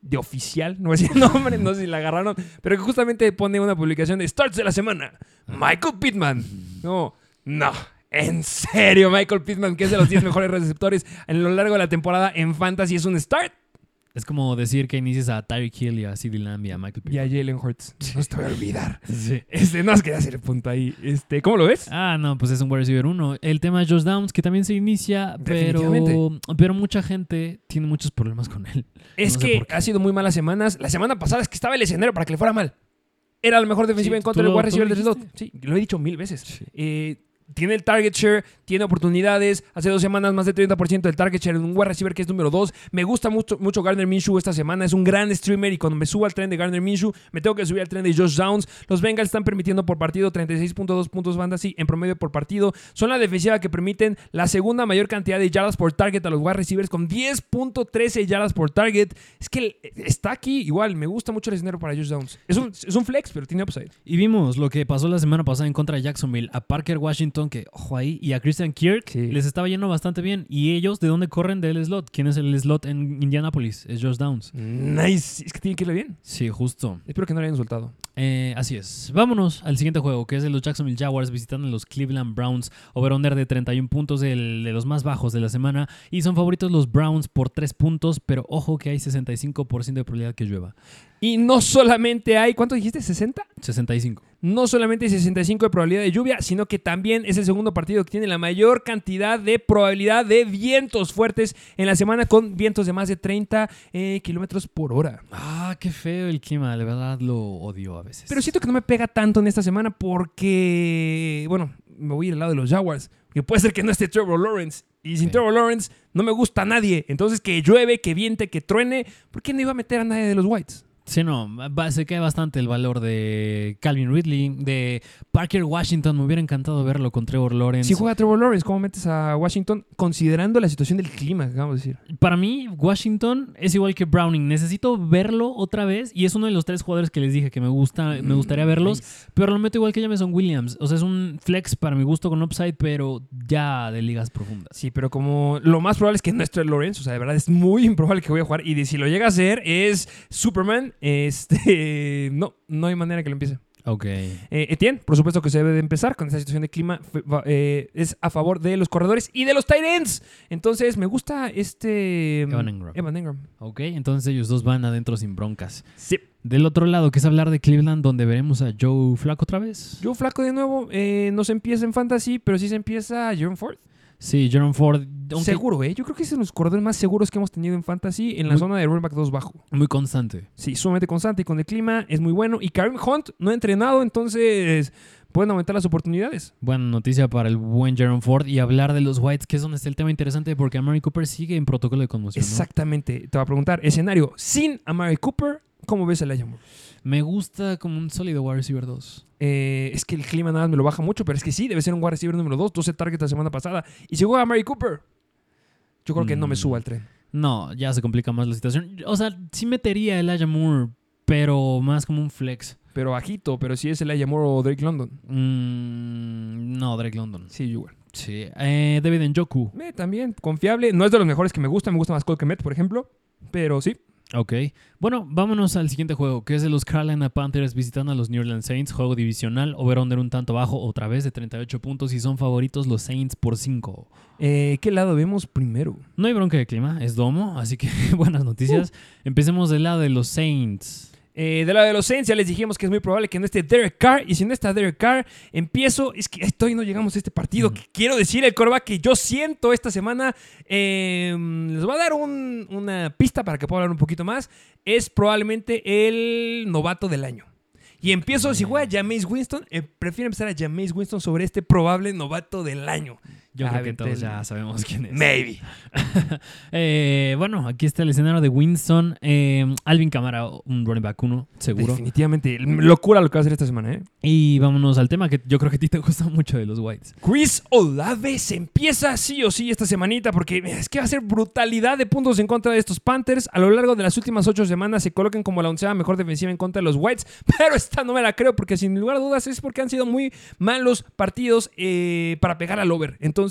De oficial, no voy a decir el nombre, no sé si la agarraron, pero que justamente pone una publicación de Starts de la semana. Michael Pittman. No, no. En serio, Michael Pittman, que es de los 10 mejores receptores a lo largo de la temporada en Fantasy, es un start. Es como decir que inicies a Tyreek Hill y a CeeDee Lamb y a Michael Y a Pittman. Jalen Hurts. No te voy a olvidar. Sí. Este, no es que hacer el punto ahí. Este, ¿Cómo lo ves? Ah, no, pues es un wide receiver uno. El tema de Josh Downs, que también se inicia, pero, pero mucha gente tiene muchos problemas con él. Es No sé que ha sido muy malas semanas. La semana pasada es que estaba el escenario para que le fuera mal. Era la mejor defensiva Sí, en contra del wide receiver del lo slot. Sí, lo he dicho mil veces. Eh, tiene el target share, tiene oportunidades. Hace dos semanas más de 30% del target share en un wide receiver que es número 2. Me gusta mucho, mucho Gardner Minshew esta semana. Es un gran streamer y cuando me subo al tren de Gardner Minshew, me tengo que subir al tren de Josh Downs. Los Bengals están permitiendo por partido 36.2 puntos fantasy en promedio por partido. Son la defensiva que permiten la segunda mayor cantidad de yardas por target a los wide receivers con 10.13 yardas por target. Es que está aquí igual. Me gusta mucho el escenario para Josh Downs. Es un, es un flex, pero tiene upside. Y vimos lo que pasó la semana pasada en contra de Jacksonville. A Parker Washington, que, ojo ahí, y a Christian Kirk Sí. les estaba yendo bastante bien. ¿Y ellos de dónde corren del slot? ¿Quién es el slot en Indianapolis? Es Josh Downs. Nice. Es que tiene que irle bien. Sí, justo. Espero que no le hayan soltado. Eh, así es. Vámonos al siguiente juego, que es de los Jacksonville Jaguars visitando a los Cleveland Browns. Over-under de 31 puntos, del- de los más bajos de la semana. Y son favoritos los Browns por 3 puntos, pero ojo que hay 65% de probabilidad que llueva. Y no solamente hay, ¿cuánto dijiste? ¿60? 65. No solamente hay 65 de probabilidad de lluvia, sino que también es el segundo partido que tiene la mayor cantidad de probabilidad de vientos fuertes en la semana con vientos de más de 30 eh, kilómetros por hora. Ah, qué feo el clima. De verdad lo odio a veces. Pero siento que no me pega tanto en esta semana porque, bueno, me voy al lado de los Jaguars. Que puede ser que no esté Trevor Lawrence. Y sin Sí. Trevor Lawrence no me gusta a nadie. Entonces que llueve, que viente, que truene. ¿Por qué no iba a meter a nadie de los Whites? Sí, no, se cae bastante el valor de Calvin Ridley, de Parker Washington. Me hubiera encantado verlo con Trevor Lawrence. Si juega Trevor Lawrence, ¿cómo metes a Washington considerando la situación del clima, acabamos de decir? Para mí, Washington es igual que Browning. Necesito verlo otra vez. Y es uno de los tres jugadores que les dije que me gusta, me gustaría verlos. Nice. Pero lo meto igual que Jameson Williams. O sea, es un flex para mi gusto con upside, pero ya de ligas profundas. Sí, pero como lo más probable es que no esté Lawrence, o sea, de verdad es muy improbable que voy a jugar. Y de si lo llega a hacer es Superman, este, no, no hay manera que lo empiece. Ok. Eh, Etienne, por supuesto que se debe de empezar con esta situación de clima, eh, es a favor de los corredores y de los tight ends. Entonces, me gusta este... Evan Engram. Evan Engram. Ok, entonces ellos dos van adentro sin broncas. Sí. Del otro lado, que es hablar de Cleveland, donde veremos a Joe Flaco otra vez. Yo flaco de nuevo, eh, no se empieza en fantasy, pero sí se empieza Jerome Ford. Sí, Jerome Ford. aunque Seguro, ¿eh? Yo creo que es de los corredores más seguros que hemos tenido en fantasy en la Muy- zona de running back 2 bajo. Muy constante. Sí, sumamente constante y con el clima es muy bueno. Y Karim Hunt no ha entrenado, entonces pueden aumentar las oportunidades. Buena noticia para el buen Jerome Ford y hablar de los Whites, que es donde está el tema interesante porque Amari Cooper sigue en protocolo de conmoción. ¿no? Exactamente. Te va a preguntar, escenario sin Amari Cooper, ¿cómo ves el Elijah Moore? Me gusta como un sólido wide receiver 2. Eh, es que el clima nada más me lo baja mucho, pero es que sí, debe ser un wide receiver número 2, 12 targets la semana pasada. Y si juega Amari Cooper, yo creo que no me Mm. subo al tren. No, ya se complica más la situación. O sea, sí metería el Elijah Moore, pero más como un flex. Pero bajito, pero si es el Elijah Moore o Drake London. Mm, no, Drake London. Sí, yo igual. Sí. Eh, David Njoku. Eh, también, confiable. No es de los mejores que me gusta, me gusta más Cole Kemet, por ejemplo. Pero sí. Ok. Bueno, vámonos al siguiente juego, que es de los Carolina Panthers visitando a los New Orleans Saints. Juego divisional, over-under un tanto bajo, otra vez de 38 puntos y son favoritos los Saints por 5. Eh, ¿Qué lado vemos primero? No hay bronca de clima, es domo, así que buenas noticias. Uh. Empecemos del lado de los Saints. Eh, de Saints ya les dijimos que es muy probable que no esté Derek Carr. Y si no está Derek Carr, empiezo. Es que estoy no llegamos a este partido. Quiero decir el coreback que yo siento esta semana. eh, les voy a dar un- una pista para que pueda hablar un poquito más. Es probablemente el novato del año. Y empiezo, si juega Jameis Winston, eh, prefiero empezar a Jameis Winston sobre este probable novato del año. Yo Ah, creo que todos ya sabemos quién es. Maybe. Eh, bueno, aquí está el escenario de Winston. Eh, Alvin Camara, un running back 1, seguro. Definitivamente. Locura lo que va a hacer esta semana, ¿eh? Y vámonos al tema que yo creo que a ti te gusta mucho de los Whites. Chris Olave se empieza sí o sí esta semanita porque es que va a ser brutalidad de puntos en contra de estos Panthers. A lo largo de las últimas ocho semanas se colocan como la onceava mejor defensiva en contra de los Whites, pero esta no me la creo porque sin lugar a dudas es porque han sido muy malos partidos eh, para pegar al over. Entonces,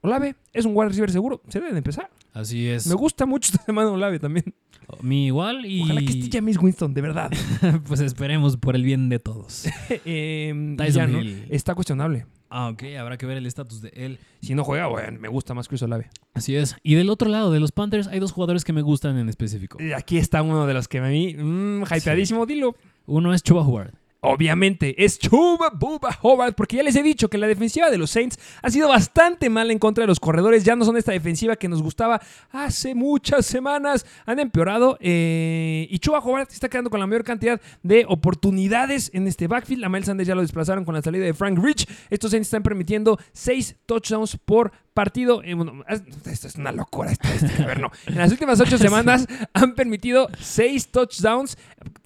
Olave es un wide receiver seguro, se debe de empezar. Así es. Me gusta mucho esta semana Olave también. Mi igual y Ojalá que esté James Winston, de verdad. pues esperemos por el bien de todos. Eh, y Tyson ya, ¿no? Hill. Está cuestionable. Ah, ok, habrá que ver el estatus de él. Si no juega, bueno, me gusta más Chris Olave. Así es. Y del otro lado de los Panthers hay dos jugadores que me gustan en específico. Aquí está uno de los que a mí, mmm, hypeadísimo, dilo. Uno es Chuba Howard. Obviamente es Chuba Buba Howard, porque ya les he dicho que la defensiva de los Saints ha sido bastante mala en contra de los corredores. Ya no son esta defensiva que nos gustaba hace muchas semanas. Han empeorado. eh, y Chuba Howard está quedando con la mayor cantidad de oportunidades en este backfield. A Miles Sanders ya lo desplazaron con la salida de Frank Rich. Estos Saints están permitiendo 6 touchdowns por partido. Eh, bueno, esto es una locura. A ver, no. En las últimas 8 semanas han permitido 6 touchdowns,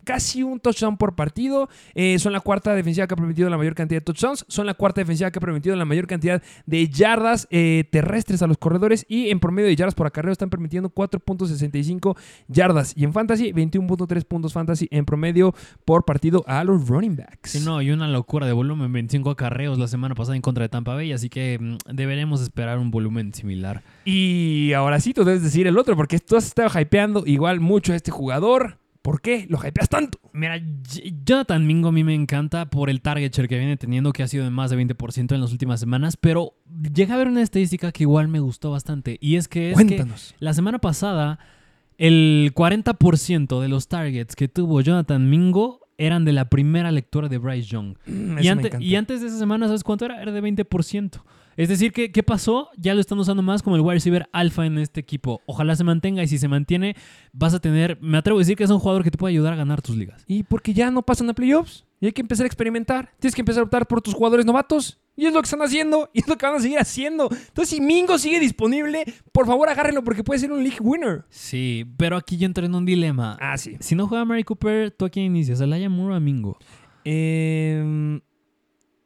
casi un touchdown por partido. Eh, son la cuarta defensiva que ha permitido la mayor cantidad de touchdowns. Son la cuarta defensiva que ha permitido la mayor cantidad de yardas eh, terrestres a los corredores. Y en promedio de yardas por acarreo están permitiendo 4.65 yardas. Y en fantasy, 21.3 puntos fantasy en promedio por partido a los running backs. Sí, no, y una locura de volumen, 25 acarreos la semana pasada en contra de Tampa Bay, así que mm, deberemos esperar un volumen similar. Y ahora sí, tú debes decir el otro, porque tú has estado hypeando igual mucho a este jugador. ¿Por qué lo hypeas tanto? Mira, Jonathan Mingo a mí me encanta por el target share que viene teniendo, que ha sido de más de 20% en las últimas semanas, pero llega a ver una estadística que igual me gustó bastante, y es que es que Cuéntanos. la semana pasada el 40% de los targets que tuvo Jonathan Mingo eran de la primera lectura de Bryce Young. Mm, Y, y antes de esa semana, ¿sabes cuánto era? Era de 20%. Es decir, que, ¿qué pasó? Ya lo están usando más como el wide receiver alfa en este equipo. Ojalá se mantenga y si se mantiene, vas a tener, me atrevo a decir que es un jugador que te puede ayudar a ganar tus ligas. Y porque ya no pasan a playoffs. Y hay que empezar a experimentar. Tienes que empezar a optar por tus jugadores novatos. Y es lo que están haciendo. Y es lo que van a seguir haciendo. Entonces, si Mingo sigue disponible, por favor agárrenlo porque puede ser un league winner. Sí, pero aquí yo entro en un dilema. Ah, sí. Si no juega Mary Cooper, ¿tú a quién inicias? ¿A Laia Moore o a Mingo? Eh,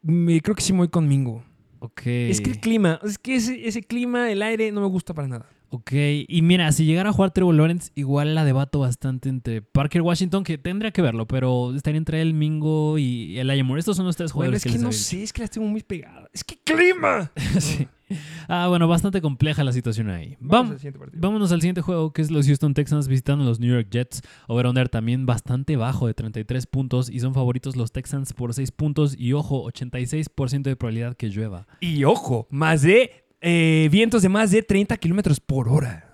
me- creo que sí me voy con Mingo. Ok. Es que el clima, es que ese, ese clima, el aire, no me gusta para nada. Ok, y mira, si llegara a jugar Trevor Lawrence, igual la debato bastante entre Parker Washington, que tendría que verlo, pero estaría entre él, Mingo y Elijah Moore. Estos son los tres Bueno, jugadores es que les no sé, es que las tengo muy pegadas. Es que clima. Sí. Ah, bueno, bastante compleja la situación ahí. Vamos Vam- al vámonos al siguiente juego, que es los Houston Texans visitando a los New York Jets. Over-under también bastante bajo de 33 puntos y son favoritos los Texans por 6 puntos y ojo, 86% de probabilidad que llueva. Y ojo, más de eh, vientos de más de 30 kilómetros por hora.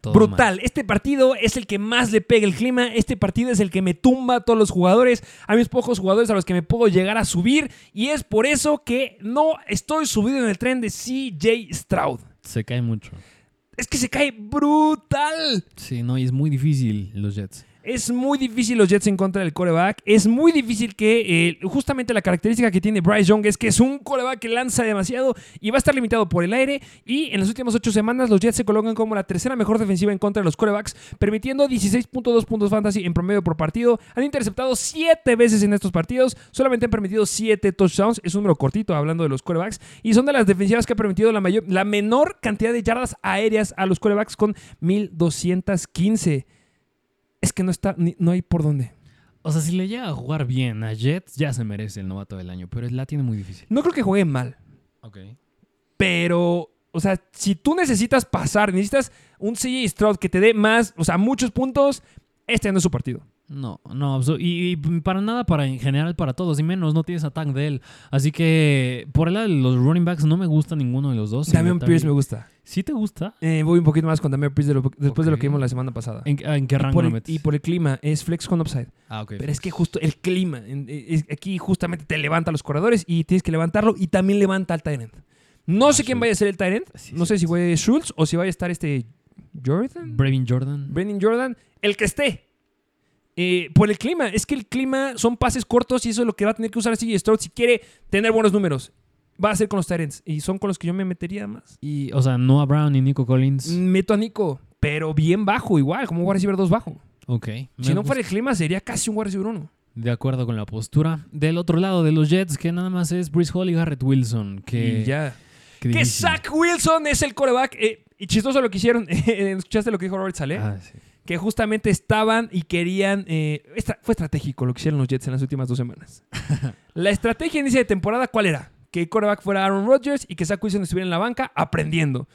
Todo Brutal. mal. Este partido es el que más le pega el clima. Este partido es el que me tumba a todos los jugadores. A mis pocos jugadores a los que me puedo llegar a subir. Y es por eso que no estoy subido en el tren de CJ Stroud. Se cae mucho. Es que se cae brutal. Sí, no, y es muy difícil los Jets. Es muy difícil los Jets en contra del coreback. Es muy difícil que eh, justamente la característica que tiene Bryce Young es que es un coreback que lanza demasiado y va a estar limitado por el aire. Y en las últimas ocho semanas los Jets se colocan como la tercera mejor defensiva en contra de los corebacks, permitiendo 16.2 puntos fantasy en promedio por partido. Han interceptado siete veces en estos partidos. Solamente han permitido siete touchdowns. Es un número cortito hablando de los corebacks. Y son de las defensivas que ha permitido la, mayor, la menor cantidad de yardas aéreas a los corebacks con 1215. Es que no está, ni- no hay por dónde. O sea, si le llega a jugar bien a Jets, ya se merece el novato del año, pero la tiene muy difícil. No creo que juegue mal, Ok. pero, o sea, si tú necesitas pasar, necesitas un CJ Stroud que te dé más, o sea, muchos puntos, este no es su partido. No, no, y, y para nada, para en general, para todos, y menos, no tienes ataque de él. Así que, por el lado de los running backs, no me gusta ninguno de los dos. Damian Singletary- Pierce me gusta. ¿Sí te gusta? Eh, voy un poquito más con de lo- después de lo que vimos la semana pasada. ¿En, en qué rango por el- y por el clima, es flex con upside. Ah, ok. Pero es que justo el clima, en- es- aquí justamente te levanta los corredores y tienes que levantarlo y también levanta al tight end. No Ah, sé quién vaya a ser el tight end. Sí, no sí, sé si fue Schultz o si vaya a estar este Jordan. Brevin Jordan. Brendan Jordan, el que esté. Eh, por el clima, es que el clima son pases cortos y eso es lo que va a tener que usar CJ Stroud si quiere tener buenos números. Va a ser con los Tyrants y son con los que yo me metería más. Y, o sea, Noah Brown y Nico Collins. Meto a Nico, pero bien bajo igual, como un receiver 2 bajo. Ok. Si no fuera el clima sería casi un wide receiver 1. De acuerdo con la postura. Del otro lado de los Jets, que nada más es Brice Hall y Garrett Wilson. Que, Y ya. Que difícil. Zach Wilson es el coreback. eh, y chistoso lo que hicieron. ¿Escuchaste lo que dijo Robert Saleh? Ah, sí. que justamente estaban y querían. eh, estra- fue estratégico lo que hicieron los Jets en las últimas dos semanas. la estrategia en inicio de temporada, ¿cuál era? Que el quarterback fuera Aaron Rodgers y que Zach Wilson estuviera en la banca aprendiendo.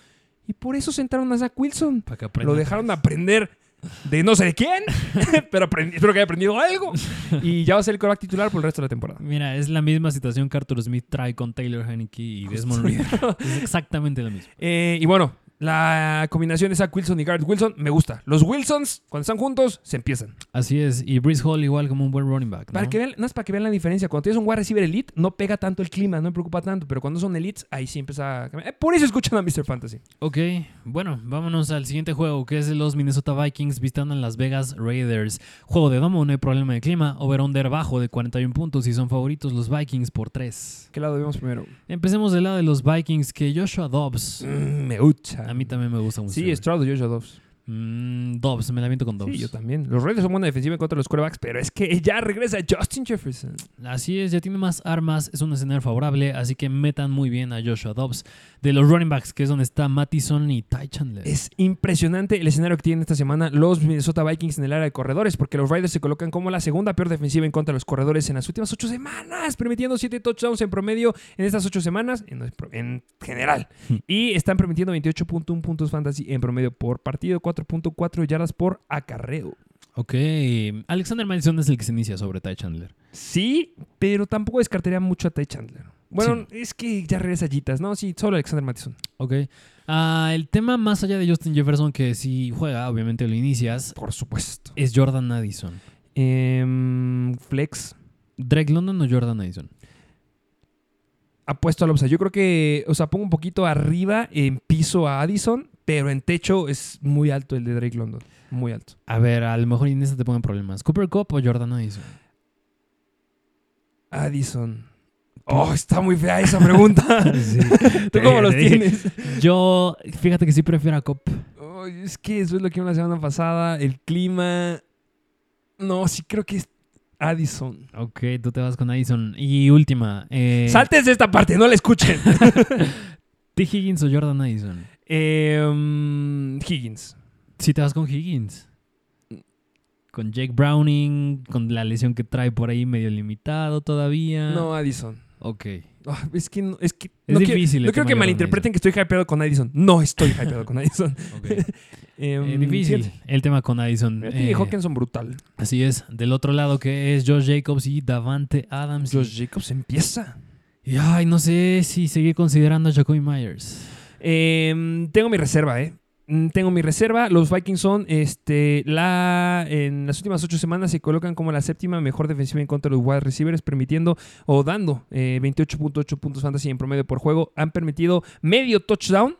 Y por eso sentaron a Zach Wilson. Para que aprenda. Lo dejaron aprender de no sé de quién, pero espero que haya aprendido algo. Y ya va a ser el quarterback titular por el resto de la temporada. Mira, es la misma situación que Arthur Smith trae con Taylor Heineke y Desmond Reader. es exactamente lo mismo. Eh, y bueno, la combinación de Zach Wilson y Garrett Wilson me gusta. Los Wilsons, cuando están juntos, se empiezan. Así es. Y Brice Hall igual como un buen running back. ¿no? Para que vean, nada más para que vean la diferencia. Cuando tienes un wide receiver elite, no pega tanto el clima, no me preocupa tanto. Pero cuando son elites, ahí sí empieza a cambiar. Eh, por eso escuchan a Mr. Fantasy. Ok, bueno, vámonos al siguiente juego, que es de los Minnesota Vikings visitando a Las Vegas Raiders. Juego de domo, no hay problema de clima. Over-under bajo de 41 puntos y son favoritos los Vikings por 3. ¿Qué lado vemos primero? Empecemos del lado de los Vikings, que Joshua Dobbs. Mm, me gusta. A mí también me gusta mucho. Sí, Stroud y Joshua Dobbs. Mm, Dobbs, me la viento con Dobbs. Sí, yo también. Los Raiders son buena defensiva en contra los quarterbacks, pero es que ya regresa Justin Jefferson. Así es, ya tiene más armas, es un escenario favorable, así que metan muy bien a Joshua Dobbs. De los running backs, que es donde está Mattison y Ty Chandler. Es impresionante el escenario que tienen esta semana los Minnesota Vikings en el área de corredores, porque los Raiders se colocan como la segunda peor defensiva en contra de los corredores en las últimas ocho semanas, permitiendo siete touchdowns en promedio en estas ocho semanas, en, en general. Y están permitiendo 28.1 puntos fantasy en promedio por partido, 4.4 yardas por acarreo. Ok. Alexander Madison es el que se inicia sobre Ty Chandler. Sí, pero tampoco descartaría mucho a Ty Chandler. Bueno, es que ya regresa Jitas, ¿no? Sí, solo Alexander Mattison. Ok. Ah, el tema más allá de Justin Jefferson, que si juega, obviamente lo inicias, Por supuesto. es Jordan Addison. Em, flex. ¿Drake London o Jordan Addison? Apuesto a la upside. Yo creo que, o sea, pongo un poquito arriba en piso a Addison, pero en techo es muy alto el de Drake London. Muy alto. A ver, a lo mejor en esta te ponen problemas. ¿Cooper Cup o Jordan Addison? Addison. Oh, está muy fea esa pregunta. ¿Tú cómo los tienes? Yo, fíjate que sí prefiero a Cup. Es que eso es lo que vimos la semana pasada. El clima. No, sí creo que es Addison. Ok, tú te vas con Addison. Y última. Eh, Saltes de esta parte, no la escuchen. T. Higgins o Jordan Addison. Em, Higgins. Si te vas con Higgins. Con Jake Browning, con la lesión que trae por ahí medio limitado todavía. No, Addison. Ok. Ah, es que no, es que Es no difícil no quiero que malinterpreten que estoy hypeado con Addison. No estoy hypeado con Addison. ok. Em, Eh, difícil fíjate, el tema con Addison. Eh, Hawkinson brutal. así es. Del otro lado que es Josh Jacobs y Davante Adams. Josh Jacobs empieza. Y ay, no sé si seguir considerando a Jacoby Myers. Em, tengo mi reserva, ¿eh? Mm, Tengo mi reserva. Los Vikings son, este, la, en las últimas ocho semanas se colocan como la séptima mejor defensiva en contra de los wide receivers, permitiendo o dando eh, 28.8 puntos fantasy en promedio por juego. Han permitido medio touchdown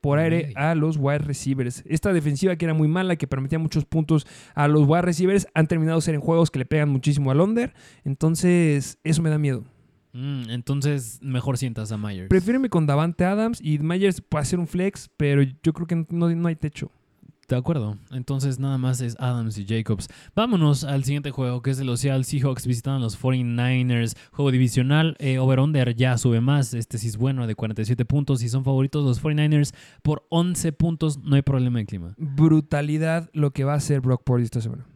por aire a los wide receivers. Esta defensiva que era muy mala, que permitía muchos puntos a los wide receivers, han terminado ser en juegos que le pegan muchísimo al under. Entonces, eso me da miedo. Mm, entonces, mejor sientas a Myers. Prefiéreme con Davante Adams y Myers puede ser un flex, pero yo creo que no, no hay techo. De acuerdo. Entonces nada más es Adams y Jacobs. Vámonos al siguiente juego, que es de los Seattle Seahawks visitando a los 49ers. Juego divisional. Eh, Over-under ya sube más. Este sí es bueno, de 47 puntos. Y son favoritos los 49ers por 11 puntos. No hay problema de clima. Brutalidad lo que va a hacer Brock Purdy esta semana.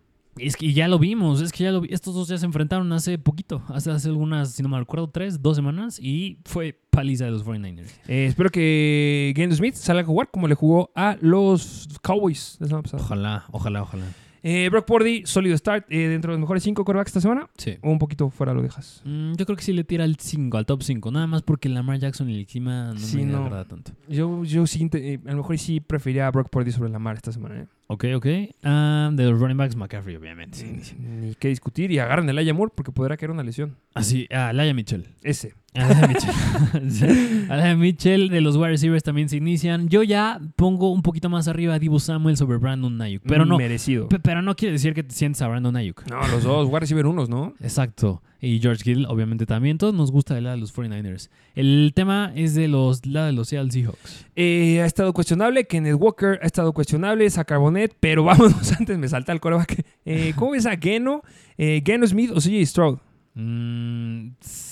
Es que ya lo vimos. Es que ya lo vi. Estos dos ya se enfrentaron hace poquito. Hace, hace algunas, si no me recuerdo, tres, dos semanas. Y fue paliza de los 49ers. Eh, espero que Geno Smith salga a jugar como le jugó a los Cowboys la semana pasada. Ojalá, ojalá, ojalá. Eh, Brock Purdy, sólido start eh, dentro de los mejores cinco quarterbacks esta semana. Sí. O un poquito fuera lo dejas. Mm, yo creo que sí le tira al 5, al top 5. Nada más porque Lamar Jackson y el clima no Sí, me no. agrada tanto. Yo, yo sí, eh, a lo mejor sí preferiría a Brock Purdy sobre Lamar esta semana. ¿eh? Ok, ok. Ah, de los running backs, McCaffrey, obviamente. Sí. Ni qué discutir. Y agarren el Aya Moore porque podrá caer una lesión. Así, ah, Laia Mitchell. Ese. Alaya Mitchell. Mitchell de los wide receivers también se inician. Yo ya pongo un poquito más arriba a Divo Samuel sobre Brandon Ayuk. Pero no, Merecido. pe- pero no quiere decir que te sientes a Brandon Ayuk. No, los dos. Wide receiver unos, ¿no? Exacto. Y George Hill, obviamente también. Todos nos gusta el lado de los 49ers. El tema es de los lado de los Seattle Seahawks. Eh, ha estado cuestionable. Kenneth Walker ha estado cuestionable. Sacarbonet. Pero vámonos, antes me salta el coreback. Eh, ¿Cómo ves a Geno? Eh, ¿Geno Smith o CJ Stroud? Mm, s-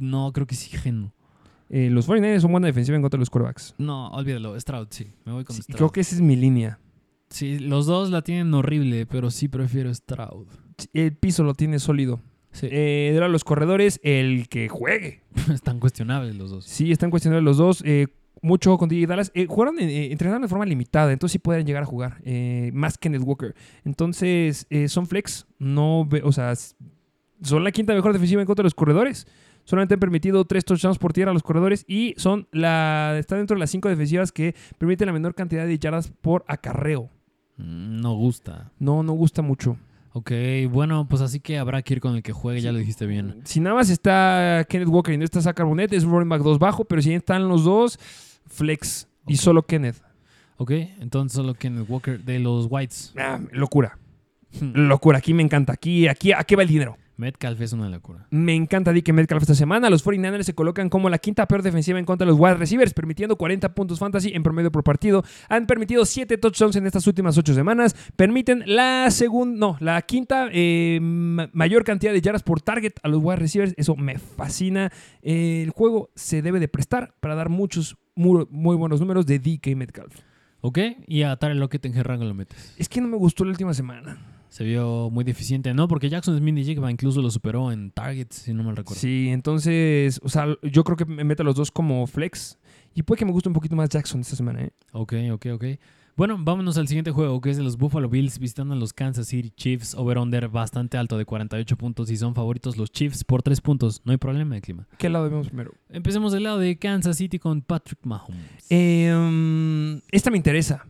no, creo que sí, Geno. Eh, los 49ers son buena defensiva en contra de los corebacks. No, olvídalo. Stroud, sí. Me voy con Sí, Stroud. creo que esa es mi línea. Sí, los dos la tienen horrible, pero sí prefiero Stroud. El piso lo tiene sólido. Sí. Eh, de los corredores, el que juegue. Están cuestionables los dos. Sí, están cuestionables los dos. Eh, mucho con DJ Dallas. Eh, jugaron, eh, entrenaron de forma limitada, entonces sí pueden llegar a jugar. eh, más que Kenneth Walker. Entonces, eh, son flex. No o sea, son la quinta mejor defensiva en contra de los corredores. Solamente han permitido tres touchdowns por tierra a los corredores y son la está dentro de las cinco defensivas que permiten la menor cantidad de yardas por acarreo. Mm, No gusta. No, no gusta mucho. Ok, bueno, pues así que habrá que ir con el que juegue, ya lo dijiste bien. Si nada más está Kenneth Walker y no está Zach Carbonet, es running back 2 bajo, pero si están los dos, flex y solo Kenneth. Ok, entonces solo Kenneth Walker de los Whites. Ah, locura. Locura, aquí me encanta. Aquí, aquí, aquí va el dinero. Metcalf es una locura. Me encanta DK Metcalf esta semana. Los 49ers se colocan como la quinta peor defensiva en contra de los wide receivers, permitiendo 40 puntos fantasy en promedio por partido. Han permitido 7 touchdowns en estas últimas 8 semanas. Permiten la segunda, no, la quinta eh, ma- mayor cantidad de yardas por target a los wide receivers. Eso me fascina. El juego se debe de prestar para dar muchos muy, muy buenos números de DK Metcalf. Ok, y a Tyler Lockett en qué rango lo metes. Es que no me gustó la última semana. Se vio muy deficiente, ¿no? Porque Jackson Smith y Jigba incluso lo superó en targets, si no mal recuerdo. Sí, entonces, o sea, yo creo que me meto a los dos como flex. Y puede que me guste un poquito más Jackson esta semana, ¿eh? Ok, ok, ok. Bueno, vámonos al siguiente juego, que es de los Buffalo Bills visitando a los Kansas City Chiefs. Over-under bastante alto de 48 puntos y son favoritos los Chiefs por 3 puntos. No hay problema de clima. ¿Qué lado vemos primero? Empecemos del lado de Kansas City con Patrick Mahomes. Eh, um, esta me interesa.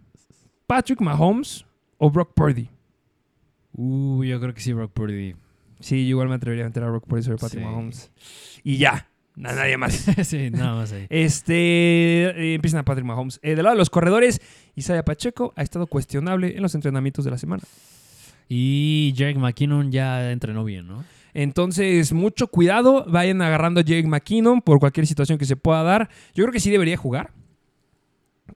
¿Patrick Mahomes o Brock Purdy? Uh, yo creo que sí, Brock Purdy. Sí, yo igual me atrevería a meter a Brock Purdy sobre Patrick Sí. Mahomes. Y ya, na- nadie más. sí, nada más ahí. Este, eh, empiezan a Patrick Mahomes. Eh, del lado de los corredores, Isaiah Pacheco ha estado cuestionable en los entrenamientos de la semana. Y Jake McKinnon ya entrenó bien, ¿no? Entonces, mucho cuidado. Vayan agarrando a Jake McKinnon por cualquier situación que se pueda dar. Yo creo que sí debería jugar.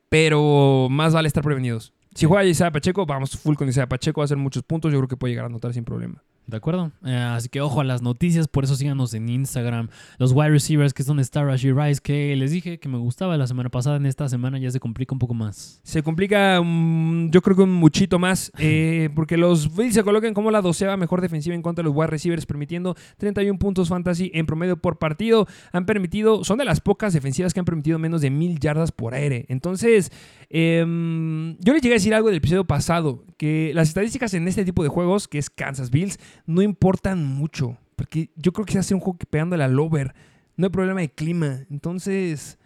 Pero más vale estar prevenidos. Si juega Isaiah Pacheco, vamos full con Isaiah Pacheco. Va a hacer muchos puntos. Yo creo que puede llegar a anotar sin problema. ¿De acuerdo? Eh, así que ojo a las noticias, por eso síganos en Instagram. Los wide receivers que son Star Rashid Rice, que les dije que me gustaba la semana pasada, en esta semana ya se complica un poco más. Se complica, yo creo que un muchito más, eh, porque los Bills se colocan como la doceava mejor defensiva en contra de los wide receivers, permitiendo 31 puntos fantasy en promedio por partido. Han permitido, son de las pocas defensivas que han permitido menos de mil yardas por aire. Entonces, em, yo les llegué a decir algo del episodio pasado, que las estadísticas en este tipo de juegos, que es Kansas Bills, no importan mucho, porque yo creo que se hace un juego que pegándole al over. No hay problema de clima. Entonces,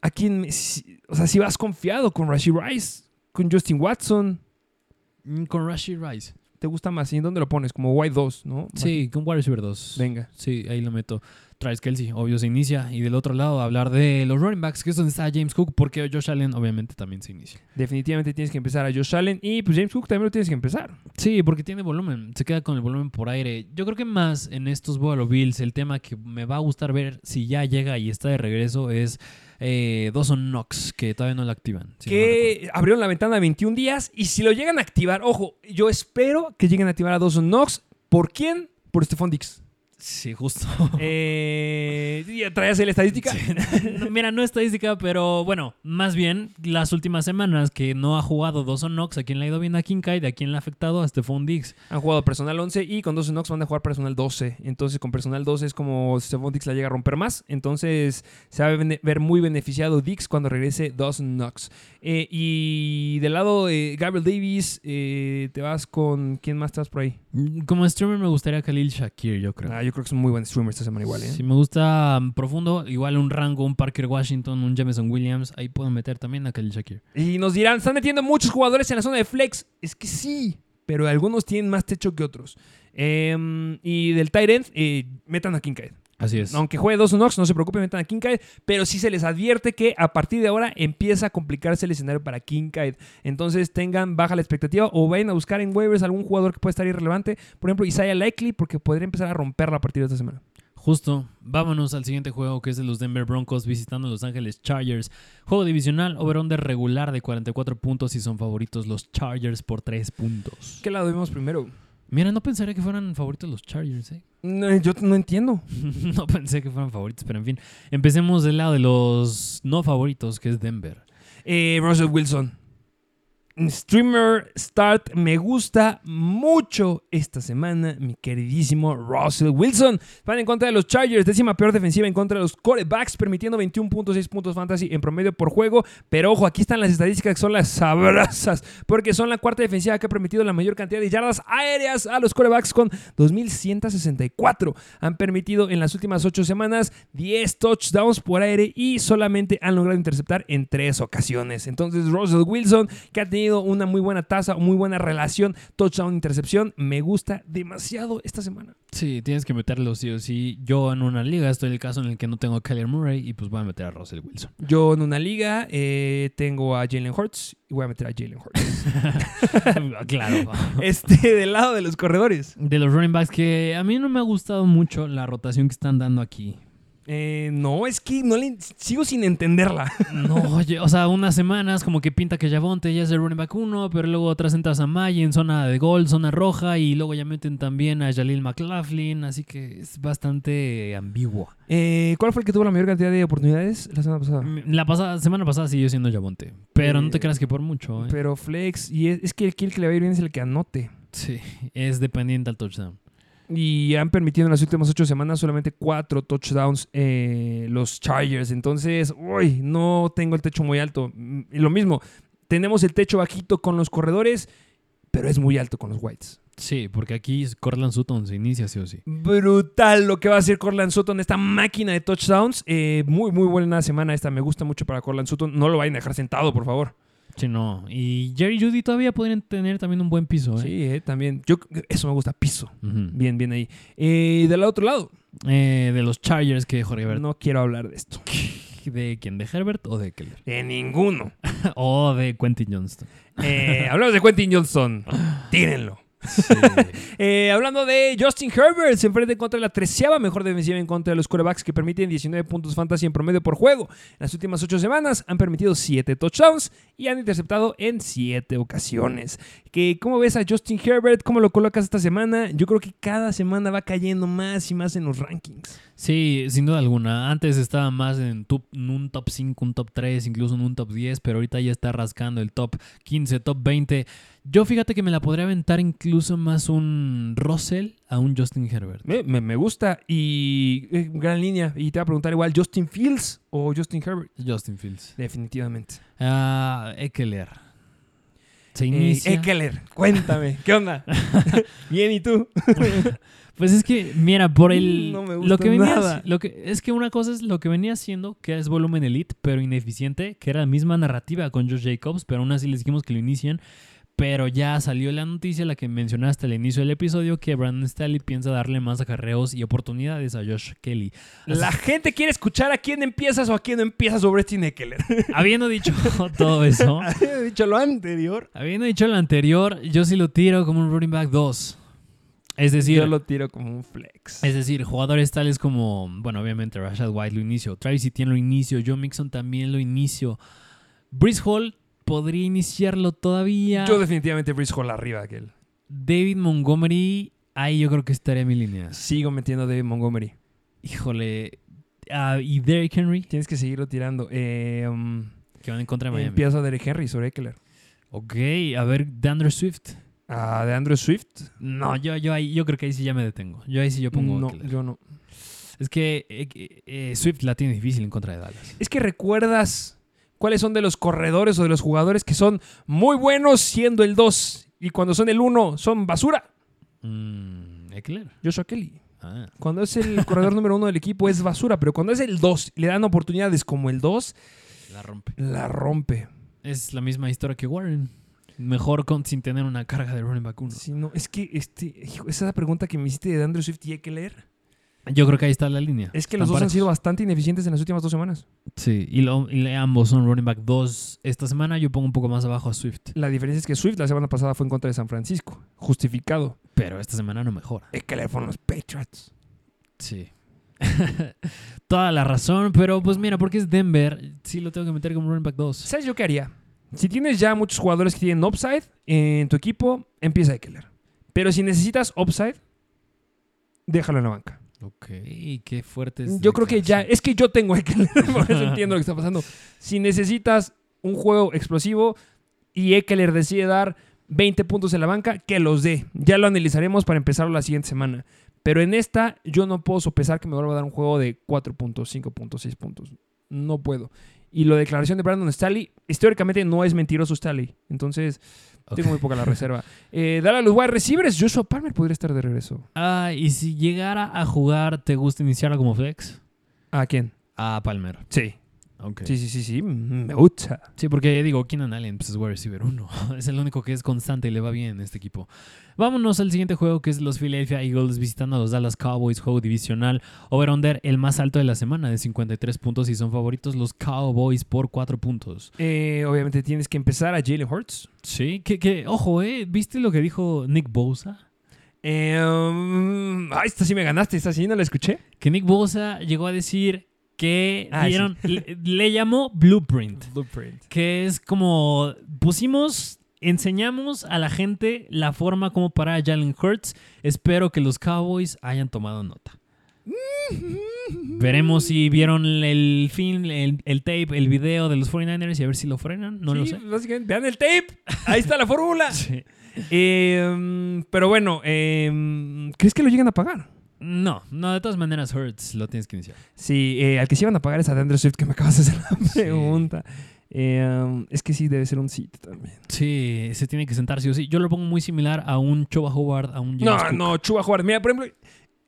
¿a quién? o sea, si vas confiado con Rashid Rice, con Justin Watson, Mm, Con Rashid Rice. ¿te gusta más? ¿Y en dónde lo pones? Como White 2, ¿no? Sí, con wide receiver 2. Venga. Sí, ahí lo meto. Travis Kelsey, obvio, se inicia. Y del otro lado, hablar de los running backs, que es donde está James Cook, porque Josh Allen, obviamente, también se inicia. Definitivamente tienes que empezar a Josh Allen y pues James Cook también lo tienes que empezar. Sí, porque tiene volumen, se queda con el volumen por aire. Yo creo que más en estos Buffalo Bills, el tema que me va a gustar ver si ya llega y está de regreso es eh, Dawson Knox, que todavía no lo activan. si no que abrieron la ventana de 21 días y si lo llegan a activar, ojo, yo espero que lleguen a activar a Dawson Knox. ¿Por quién? Por Stephon Dix. Sí, justo. Eh, ¿ya ¿Traías la estadística? Mira, no estadística, pero bueno, más bien las últimas semanas que no ha jugado Dawson Knox, a quien le ha ido bien a Kincaid, a quien le ha afectado a Stephon Diggs. Han jugado personal 11 y con Dawson Knox van a jugar personal 12. Entonces con personal 12 es como Stephon Dix la llega a romper más. Entonces se va a ver muy beneficiado Dix cuando regrese Dawson Knox. Eh, y del lado de Gabriel Davis, eh, te vas con... ¿Quién más estás por ahí? Como streamer me gustaría Khalil Shakir, yo creo. Ah, yo creo que es un muy buen streamer esta semana igual, ¿eh? Si me gusta mm, profundo, igual un rango, un Parker Washington, un Jameson Williams, ahí puedo meter también a Khalil Shakir. Y nos dirán, están metiendo muchos jugadores en la zona de flex. Es que sí, pero algunos tienen más techo que otros. Em, y del end, eh, metan a Kincaid. Así es. Aunque juegue dos Knox, no se preocupen, metan a Kincaid. Pero sí se les advierte que a partir de ahora empieza a complicarse el escenario para Kincaid. Entonces tengan baja la expectativa o vayan a buscar en waivers algún jugador que pueda estar irrelevante. Por ejemplo, Isaiah Likely, porque podría empezar a romperla a partir de esta semana. Justo, vámonos al siguiente juego que es de los Denver Broncos visitando a Los Ángeles Chargers. Juego divisional, over-under regular de 44 puntos y son favoritos los Chargers por 3 puntos. ¿Qué lado vemos primero? Mira, no pensaría que fueran favoritos los Chargers, ¿eh? No, yo no entiendo. no pensé que fueran favoritos, pero en fin. Empecemos del lado de los no favoritos, que es Denver. Eh, Russell Wilson. Streamer Start me gusta mucho esta semana, mi queridísimo Russell Wilson. Van en contra de los Chargers, décima peor defensiva en contra de los quarterbacks, permitiendo 21.6 puntos fantasy en promedio por juego. Pero ojo, aquí están las estadísticas que son las sabrosas, porque son la cuarta defensiva que ha permitido la mayor cantidad de yardas aéreas a los quarterbacks con 2.164. Han permitido en las últimas ocho semanas 10 touchdowns por aire y solamente han logrado interceptar en tres ocasiones. Entonces, Russell Wilson, que ha tenido una muy buena tasa, muy buena relación, touchdown-intercepción, me gusta demasiado esta semana. Sí, tienes que meterlo sí o sí. Yo en una liga estoy en el caso en el que no tengo a Kyler Murray y pues voy a meter a Russell Wilson. Yo en una liga eh, tengo a Jalen Hurts y voy a meter a Jalen Hurts. claro. este, del lado de los corredores. De los running backs que a mí no me ha gustado mucho la rotación que están dando aquí. Eh, no, es que no le, sigo sin entenderla. No, oye, o sea, unas semanas como que pinta que Javonte ya es el running back 1, pero luego otras entras a May en zona de gol, zona roja, y luego ya meten también a Jalil McLaughlin, así que es bastante ambigua. Eh, ¿Cuál fue el que tuvo la mayor cantidad de oportunidades la semana pasada? La pasada, semana pasada siguió siendo Javonte, pero no te Eh, creas que por mucho. ¿eh? Pero Flex, y es, es que el kill que le va a ir bien es el que anote. Sí, es dependiente al touchdown. Y han permitido en las últimas ocho semanas solamente cuatro touchdowns eh, los Chargers. Entonces, uy, no tengo el techo muy alto. Mm, y lo mismo, tenemos el techo bajito con los corredores, pero es muy alto con los Whites. Sí, porque aquí Cortland Sutton se inicia sí o sí. Brutal lo que va a hacer Cortland Sutton, esta máquina de touchdowns. Eh, muy, muy buena semana esta. Me gusta mucho para Cortland Sutton. No lo vayan a dejar sentado, por favor. Sí, no. Y Jerry Judy todavía podrían tener también un buen piso, ¿eh? Sí, eh, también. Yo, eso me gusta, piso. Bien, bien ahí. Eh, del otro lado, Eh, de los Chargers que Jorge Herbert. no quiero hablar de esto. ¿De quién? ¿De Herbert o de Keller? De ninguno. o de Quentin Johnston. Eh, hablamos de Quentin Johnson. Tírenlo. Eh, hablando de Justin Herbert, se enfrenta en contra de la treceava mejor defensiva en contra de los quarterbacks que permiten 19 puntos fantasy en promedio por juego. En las últimas 8 semanas han permitido 7 touchdowns y han interceptado en 7 ocasiones. Que, ¿Cómo ves a Justin Herbert? ¿Cómo lo colocas esta semana? Yo creo que cada semana va cayendo más y más en los rankings. Sí, sin duda alguna. Antes estaba más en, tu- en un top 5, un top 3, incluso en un top 10, pero ahorita ya está rascando el top 15, top 20. Yo fíjate que me la podría aventar incluso más un Russell a un Justin Herbert. Me, me- me gusta y eh, gran línea. Y te va a preguntar igual, ¿Justin Fields o Justin Herbert? Justin Fields. Definitivamente. Ah, Eckler. Se Eh, inicia. Eckler, cuéntame, ¿qué onda? Bien, ¿y tú? Pues es que, mira, por el. No me lo gusta que venía, nada. Lo que, es que una cosa es lo que venía haciendo, que es volumen elite, pero ineficiente, que era la misma narrativa con Josh Jacobs, pero aún así les dijimos que lo inician. Pero ya salió la noticia, la que mencionaste al inicio del episodio, que Brandon Staley piensa darle más acarreos y oportunidades a Josh Kelly. La gente quiere escuchar a quién empiezas o a quién no empiezas sobre Steve Eckler. Habiendo dicho todo eso, He dicho lo anterior. habiendo dicho lo anterior, yo sí lo tiro como un running back 2. Es decir, Yo lo tiro como un flex. Es decir, jugadores tales como, bueno, obviamente Rashad White lo inicio, Travis Etienne lo inicio, Joe Mixon también lo inicio. Brees Hall podría iniciarlo todavía. Yo definitivamente Brice Hall arriba que él. David Montgomery, ahí yo creo que estaría en mi línea. Sigo metiendo de Montgomery. Híjole. ah, y Derrick Henry, Tienes que seguirlo tirando. Eh, um, que van en contra de Miami. empiezo a Derek Henry sobre Eckler. Ok, a ver, DeAndre Swift. Ah, de Andrew Swift. No, yo, yo, ahí, yo creo que ahí sí ya me detengo. Yo ahí sí yo pongo No, Eckler. yo no. Es que eh, eh, Swift la tiene difícil en contra de Dallas. Es que recuerdas cuáles son de los corredores o de los jugadores que son muy buenos siendo el 2 y cuando son el 1 son basura. Mm, Eckler. Joshua Kelly. Ah. Cuando es el corredor número uno del equipo es basura, pero cuando es el 2 y le dan oportunidades como el 2, La rompe. la rompe. Es la misma historia que Warren. Mejor con, sin tener una carga de running back 1. Si no, es que este, esa pregunta que me hiciste de Andrew Swift y Eckler, Yo creo que ahí está la línea. es que los Están dos han parejos. sido bastante ineficientes en las últimas dos semanas. Sí, y, lo- y le- ambos son running back 2 esta semana. Yo pongo un poco más abajo a Swift. La diferencia es que Swift la semana pasada fue en contra de San Francisco, justificado. Pero esta semana no mejora. Eckler fueron los Patriots. Sí. Toda la razón, pero pues mira, porque es Denver, sí lo tengo que meter como running back 2. ¿Sabes yo qué haría? Si tienes ya muchos jugadores que tienen upside en tu equipo, empieza Eckler. Pero si necesitas upside, déjalo en la banca. Ok, qué fuerte es. Yo creo que ya, es que yo tengo Eckler, por eso entiendo lo que está pasando. Si necesitas un juego explosivo y Eckler decide dar 20 puntos en la banca, que los dé. Ya lo analizaremos para empezarlo la siguiente semana. Pero en esta yo no puedo sopesar que me vuelva a dar un juego de 4 puntos, 5 puntos, 6 puntos. No puedo. Y la declaración de Brandon Staley, históricamente no es mentiroso Staley. Entonces, tengo muy poca la reserva. Eh, dale a los wide receivers. Joshua Palmer podría estar de regreso. Ah, y si llegara a jugar, ¿te gusta iniciarlo como flex? ¿A quién? A Palmer. Sí. Sí, sí, sí, sí. mm, Me gusta. Sí, porque digo, Keenan Allen pues, es wide receiver 1. es el único que es constante y le va bien en este equipo. Vámonos al siguiente juego que es los Philadelphia Eagles visitando a los Dallas Cowboys, juego divisional. Over-under, el más alto de la semana de 53 puntos y son favoritos los Cowboys por 4 puntos. Eh, obviamente tienes que empezar a Jalen Hurts. Sí, que, que, ojo, ¿eh? ¿Viste lo que dijo Nick Bosa? Eh, um, ah, esta sí me ganaste, esta sí no la escuché. Que Nick Bosa llegó a decir que Ah, sí. dieron- le, le llamó Blueprint. Blueprint. que es como pusimos, enseñamos a la gente la forma como parar a Jalen Hurts. Espero que los Cowboys hayan tomado nota. Veremos si vieron el film, el, el tape, el video de los 49ers y a ver si lo frenan. No lo sé. básicamente, vean el tape. Ahí está la fórmula. Sí. Eh, um, pero bueno, eh, ¿crees que lo llegan a pagar? No, no, de todas maneras Hurts lo tienes que iniciar. Sí, eh, al que sí iban a pagar es a DeAndre Swift, que me acabas de hacer la pregunta. Eh, um, es que sí, debe ser un sit también. Sí, se tiene que sentar sí o sí. Yo lo pongo muy similar a un Choba Howard, a un James No, Cook. no, Chuba Howard. Mira, por ejemplo,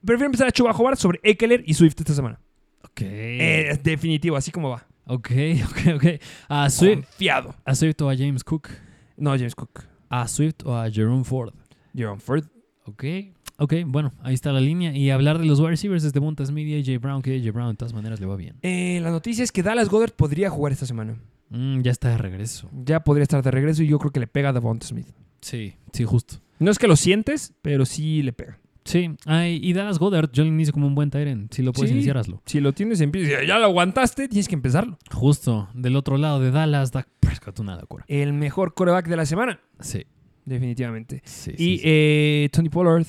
prefiero empezar a Chuba Howard sobre Eckler y Swift esta semana. Ok. Eh, definitivo, así como va. ok, ok, ok. A Swift, Confiado. a Swift o a James Cook. No, James Cook. A Swift o a Jerome Ford. Jerome Ford. Ok, ok, bueno, ahí está la línea. Y hablar de los wide receivers desde Montas Media y J. Brown, que J. Brown de todas maneras le va bien. Eh, la noticia es que Dallas Goddard podría jugar esta semana. Mm, ya está de regreso. Ya podría estar de regreso y yo creo que le pega a Devonta Smith. Sí, sí, justo. No es que lo sientes, pero sí le pega. Sí, ay, y Dallas Goddard, yo lo inicio como un buen Tyrant. Si lo puedes Sí. iniciar, hazlo. Si lo tienes, empieza. Ya lo aguantaste, tienes que empezarlo. Justo, del otro lado de Dallas, Dak Prescott, una locura. El mejor coreback de la semana, Sí, definitivamente. sí. y sí. eh, Tony Pollard.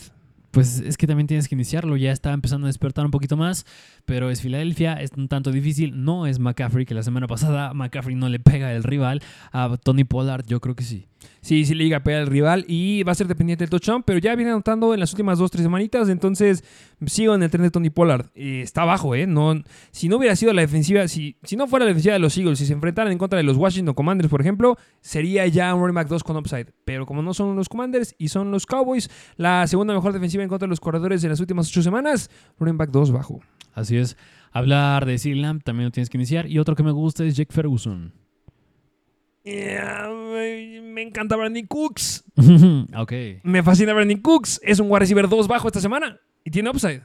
Pues es que también tienes que iniciarlo, ya está empezando a despertar un poquito más, pero es Filadelfia, es un tanto difícil, no es McCaffrey, que la semana pasada McCaffrey no le pega el rival, a Tony Pollard yo creo que sí. Sí, sí le llega a pegar al rival y va a ser dependiente del touchdown, pero ya viene anotando en las últimas dos, tres semanitas, entonces sigo en el tren de Tony Pollard. Eh, está abajo, ¿eh? No, si no hubiera sido la defensiva, si, si no fuera la defensiva de los Eagles, si se enfrentaran en contra de los Washington Commanders, por ejemplo, sería ya un running back 2 con upside. Pero como no son los Commanders y son los Cowboys, la segunda mejor defensiva en contra de los corredores en las últimas ocho semanas, running back 2 bajo. Así es, hablar de CeeDee Lamb también lo tienes que iniciar, y otro que me gusta es Jake Ferguson. Yeah, me me encanta Brandon Cooks. ok, Me fascina Brandon Cooks. Es un wide receiver 2 bajo esta semana y tiene upside.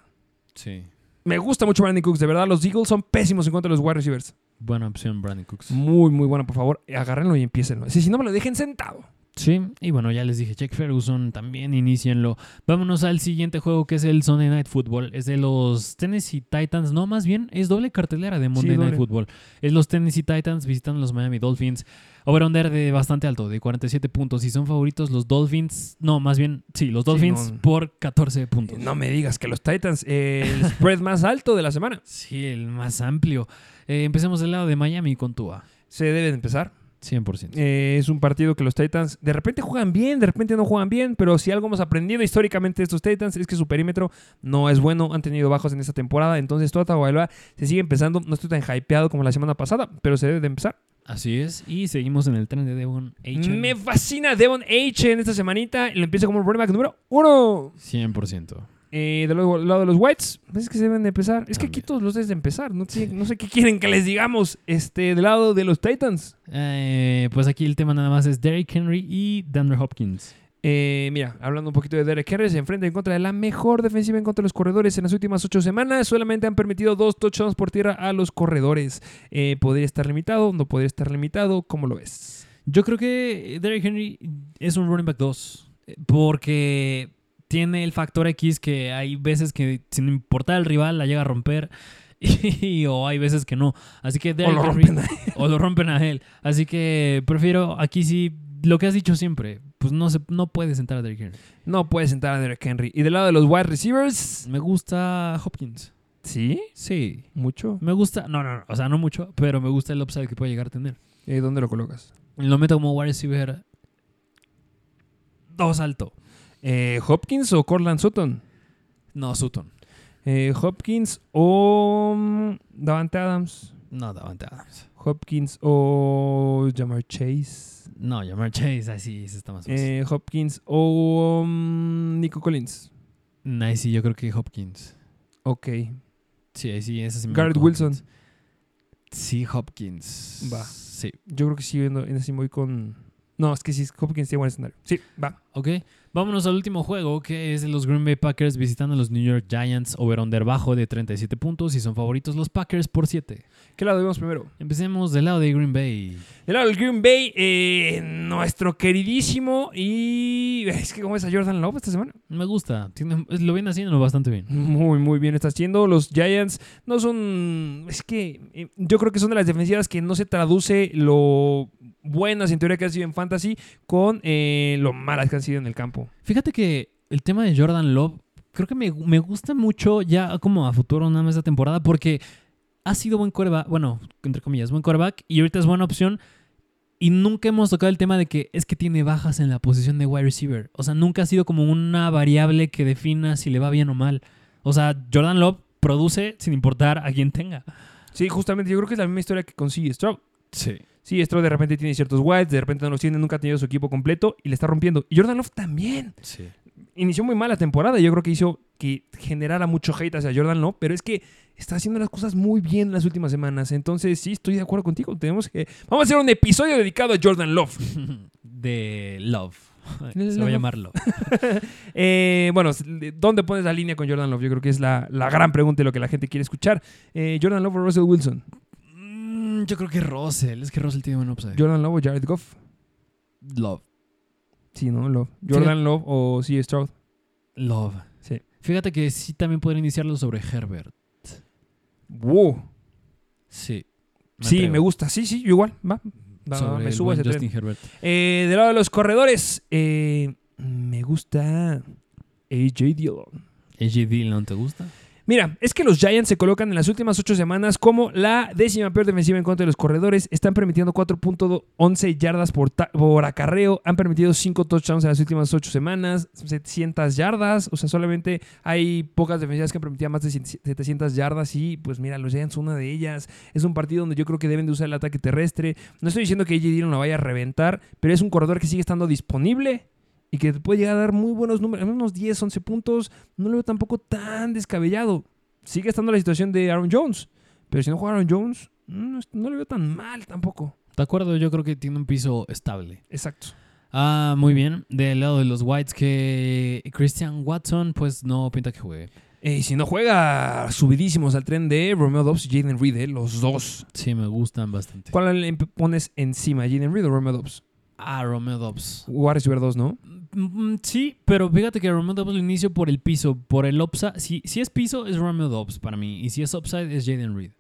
sí, Me gusta mucho Brandon Cooks, de verdad. Los Eagles son pésimos en contra de los wide receivers. buena opción Brandon Cooks. Muy, muy bueno, por favor. Agárrenlo y empiecenlo. Si, si no me lo dejen sentado. Sí, y bueno, ya les dije, Jake Ferguson, también inicienlo. Vámonos al siguiente juego que es el Sunday Night Football. Es de los Tennessee Titans, no, más bien es doble cartelera de Monday Night. Football. Es los Tennessee Titans visitando a los Miami Dolphins. Over-under de bastante alto, de 47 puntos. Y son favoritos los Dolphins, no, más bien, sí, los Dolphins no. por 14 puntos. No me digas que los Titans, eh, el spread más alto de la semana. Sí, el más amplio. Eh, empecemos del lado de Miami con Tua. Se debe de empezar. 100%. Eh, es un partido que los Titans de repente juegan bien, de repente no juegan bien, pero si algo hemos aprendido históricamente de estos Titans es que su perímetro no es bueno, han tenido bajos en esta temporada, entonces Tua Tagovailoa se sigue empezando, no estoy tan hypeado como la semana pasada, pero se debe de empezar. Así es. Y seguimos en el tren de Devon H. Me fascina Devon H en esta semanita, lo empieza como running back número uno. 100%. Eh, del lado, lado de los Whites, pues es que se deben de empezar. Es que aquí todos los deben de empezar. No sé, no sé qué quieren que les digamos. Este, del lado de los Titans. Eh, pues aquí el tema nada más es Derrick Henry y DeAndre Hopkins. Eh, mira, hablando un poquito de Derek Henry, se enfrenta en contra de la mejor defensiva en contra de los corredores en las últimas ocho semanas. Solamente han permitido dos touchdowns por tierra a los corredores. Eh, ¿Podría estar limitado? ¿No podría estar limitado? ¿Cómo lo ves? Yo creo que Derrick Henry es un running back 2. eh, Porque tiene el factor X que hay veces que sin importar el rival la llega a romper. Y, o hay veces que no. Así que O Derrick lo Henry- rompen o lo rompen a él. Así que prefiero aquí sí lo que has dicho siempre. Pues no se no puede sentar a Derrick Henry. No puede sentar a Derek Henry. Y del lado de los wide receivers, Me gusta Hopkins. ¿sí? Sí. ¿Mucho? Me gusta, no, no, no, o sea, no mucho, pero me gusta el upside que puede llegar a tener. Eh, ¿Dónde lo colocas? Lo meto como wide receiver dos alto. Eh, ¿Hopkins o Cortland Sutton? No, Sutton. Eh, ¿Hopkins o mm, Davante Adams? No, Davante Adams. ¿Hopkins o Jamar Chase? No, Jamar Chase, así se está más fácil. Eh, ¿Hopkins o mm, Nico Collins? Ahí sí, yo creo que Hopkins. Ok. Sí, ahí sí, ese sí me Garrett Wilson. Sí, Hopkins. Va. Sí. Yo creo que sí, en en ese voy con... No, es que sí, Hopkins tiene buen escenario. Sí, va. Ok, vámonos al último juego que es los Green Bay Packers visitando a los New York Giants over-under bajo de 37 puntos y son favoritos los Packers por 7. ¿Qué lado vemos primero? Empecemos del lado de Green Bay. Del lado del Green Bay, eh, nuestro queridísimo y... Es que como es a Jordan Love esta semana. Me gusta, tiene- lo viene haciendo bastante bien. Muy, muy bien está haciendo. Los Giants no son... Es que eh, yo creo que son de las defensivas que no se traduce lo buenas en teoría que han sido en fantasy con eh, lo malas que han sido en el campo. Fíjate que el tema de Jordan Love creo que me, me gusta mucho ya como a futuro nada más esta temporada porque ha sido buen coreback, bueno, entre comillas, buen coreback y ahorita es buena opción y nunca hemos tocado el tema de que es que tiene bajas en la posición de wide receiver. O sea, nunca ha sido como una variable que defina si le va bien o mal. O sea, Jordan Love produce sin importar a quién tenga. Sí, justamente yo creo que es la misma historia que consigue Stroud. Sí. Sí, Stroud de repente tiene ciertos wides, de repente no los tiene, nunca ha tenido su equipo completo y le está rompiendo. Y Jordan Love también. Sí. Inició muy mal la temporada. Yo creo que hizo que generara mucho hate hacia Jordan Love, pero es que está haciendo las cosas muy bien en las últimas semanas. Entonces, sí, estoy de acuerdo contigo. Tenemos que. Vamos a hacer un episodio dedicado a Jordan Love. De Love. Se va a llamar Love. Eh, bueno, ¿dónde pones la línea con Jordan Love? Yo creo que es la, la gran pregunta y lo que la gente quiere escuchar. Eh, ¿Jordan Love o Russell Wilson? Mm, yo creo que Russell. Es que Russell tiene buen upside. ¿Jordan Love o Jared Goff? Love. Sí, ¿no? Love. ¿Jordan Love o C. Stroud? Love. Sí. Fíjate que sí también podría iniciarlo sobre Herbert. Wow. Sí. Sí, atrevo. me gusta. Sí, sí, igual. Va. Va, Sobre me subo ese Justin tren. Herbert. Eh, del lado de los corredores, eh, me gusta AJ Dillon. AJ Dillon, ¿te gusta? Mira, es que los Giants se colocan en las últimas ocho semanas como la décima peor defensiva en contra de los corredores. Están permitiendo 4.11 yardas por, por acarreo. Han permitido 5 touchdowns en las últimas ocho semanas. 700 yardas. O sea, solamente hay pocas defensivas que han permitido más de 700 yardas. Y pues mira, los Giants son una de ellas. Es un partido donde yo creo que deben de usar el ataque terrestre. No estoy diciendo que AJ Dillon lo vaya a reventar, pero es un corredor que sigue estando disponible y que te puede llegar a dar muy buenos números, unos 10, 11 puntos, no lo veo tampoco tan descabellado. Sigue estando la situación de Aaron Jones, pero si no juega Aaron Jones, no, no lo veo tan mal tampoco. De acuerdo, yo creo que tiene un piso estable. Exacto. Ah, muy bien. Del lado de los Whites, que Christian Watson, pues no pinta que juegue. Eh, y si no juega, subidísimos al tren de Romeo Dobbs y Jaden Reed, eh, los dos. Sí, me gustan bastante. ¿Cuál le pones encima, Jaden Reed o Romeo Dobbs? Ah, Romeo Dobbs. Wide receiver 2, ¿no? Mm, Sí, pero fíjate que Romeo Dobbs lo inicio por el piso, por el upside. Si, si es piso, es Romeo Dobbs para mí. Y si es upside, es Jaden Reed.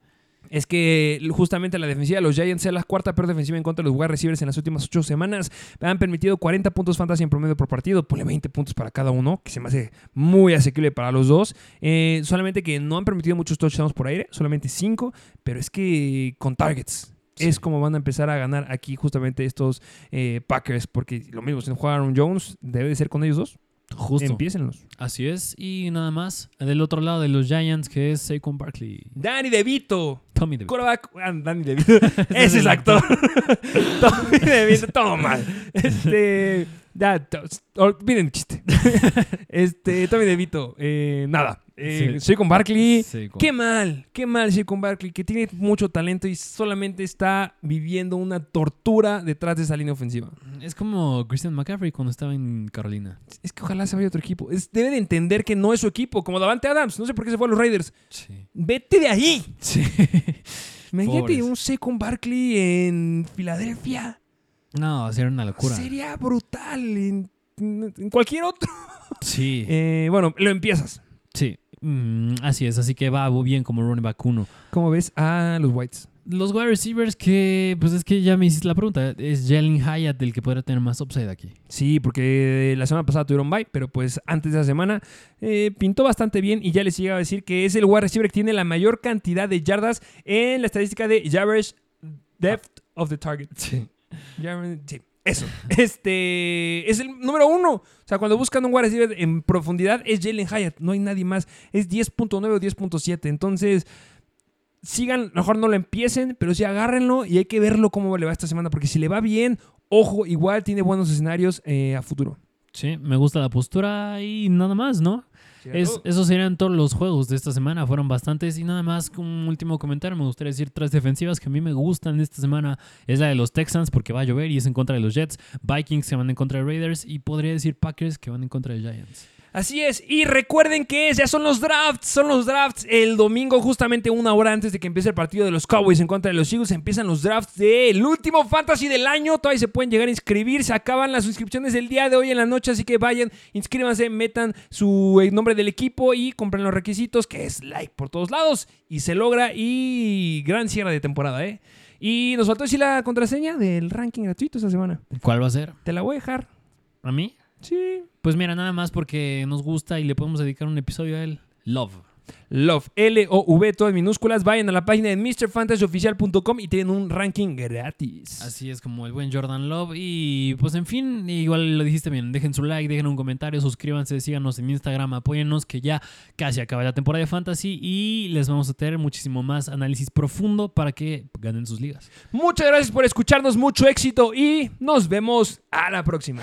Es que justamente la defensiva de los Giants es la cuarta peor defensiva en contra de los wide receivers en las últimas ocho semanas. Han permitido 40 puntos fantasy en promedio por partido. Ponle 20 puntos para cada uno, que se me hace muy asequible para los dos. Eh, solamente que no han permitido muchos touchdowns por aire, solamente 5. Pero es que con targets. Es como van a empezar a ganar aquí justamente estos eh, Packers. Porque lo mismo, si no juega Aaron Jones, debe de ser con ellos dos. Justo. Empiécenlos. Así es. Y nada más. Del otro lado de los Giants, que es Saquon Barkley. Danny DeVito. Tommy DeVito. Quarterback. ah, Danny DeVito. Ese es el actor. Tommy DeVito, todo mal. Este. Ya, olviden el chiste. Este, Tommy DeVito. Eh, nada. Eh, Sí. Soy con Barkley. Saquon. Qué mal, qué mal soy con Barkley, que tiene mucho talento y solamente está viviendo una tortura detrás de esa línea ofensiva. Es como Christian McCaffrey cuando estaba en Carolina. Es que ojalá se vaya a otro equipo. Es- debe de entender que no es su equipo, como Davante Adams. No sé por qué se fue a los Raiders. Sí. Vete de ahí. Sí. Imagínate Pobres. un Secon Barkley en Filadelfia. No, sería una locura. Sería brutal en, en cualquier otro. Sí. Eh, bueno, lo empiezas. Sí. Mm, así es. Así que va bien como running back uno. ¿Cómo ves a los Whites? Los wide receivers que, pues es que ya me hiciste la pregunta. Es Jalen Hyatt el que podría tener más upside aquí. Sí, porque la semana pasada tuvieron bye, pero pues antes de esa semana eh, pintó bastante bien y ya les iba a decir que es el wide receiver que tiene la mayor cantidad de yardas en la estadística de average depth of the target. Sí. Sí, eso. Este es el número uno. O sea, cuando buscan un wide receiver en profundidad es Jalen Hyatt. No hay nadie más. Es 10.9 o 10.7. Entonces, sigan, a lo mejor no lo empiecen, pero sí agárrenlo y hay que verlo cómo le va esta semana. Porque si le va bien, ojo, igual tiene buenos escenarios eh, a futuro. Sí, me gusta la postura y nada más, ¿no? Es, esos serían todos los juegos de esta semana. Fueron bastantes. Y nada más, un último comentario, me gustaría decir tres defensivas que a mí me gustan esta semana. Es la de los Texans, porque va a llover y es en contra de los Jets. Vikings que van en contra de Raiders. Y podría decir Packers que van en contra de Giants. Así es, y recuerden que ya son los drafts, son los drafts el domingo, justamente una hora antes de que empiece el partido de los Cowboys en contra de los Eagles, empiezan los drafts del último fantasy del año, todavía se pueden llegar a inscribir, se acaban las suscripciones del día de hoy en la noche, así que vayan, inscríbanse, metan su eh, nombre del equipo y compren los requisitos, que es like por todos lados, y se logra, y gran cierre de temporada, ¿eh? Y nos faltó decir la contraseña del ranking gratuito esta semana, ¿Cuál va a ser? te la voy a dejar, ¿A mí? Sí, Pues mira, nada más porque nos gusta y le podemos dedicar un episodio a él. Love. Love, L-O-V, todas minúsculas. Vayan a la página de MrFantasyOfficial.com y tienen un ranking gratis. Así es como el buen Jordan Love. Y pues en fin, igual lo dijiste bien. Dejen su like, dejen un comentario, suscríbanse, síganos en Instagram, apóyennos que ya casi acaba la temporada de Fantasy y les vamos a tener muchísimo más análisis profundo para que ganen sus ligas. Muchas gracias por escucharnos, mucho éxito y nos vemos a la próxima.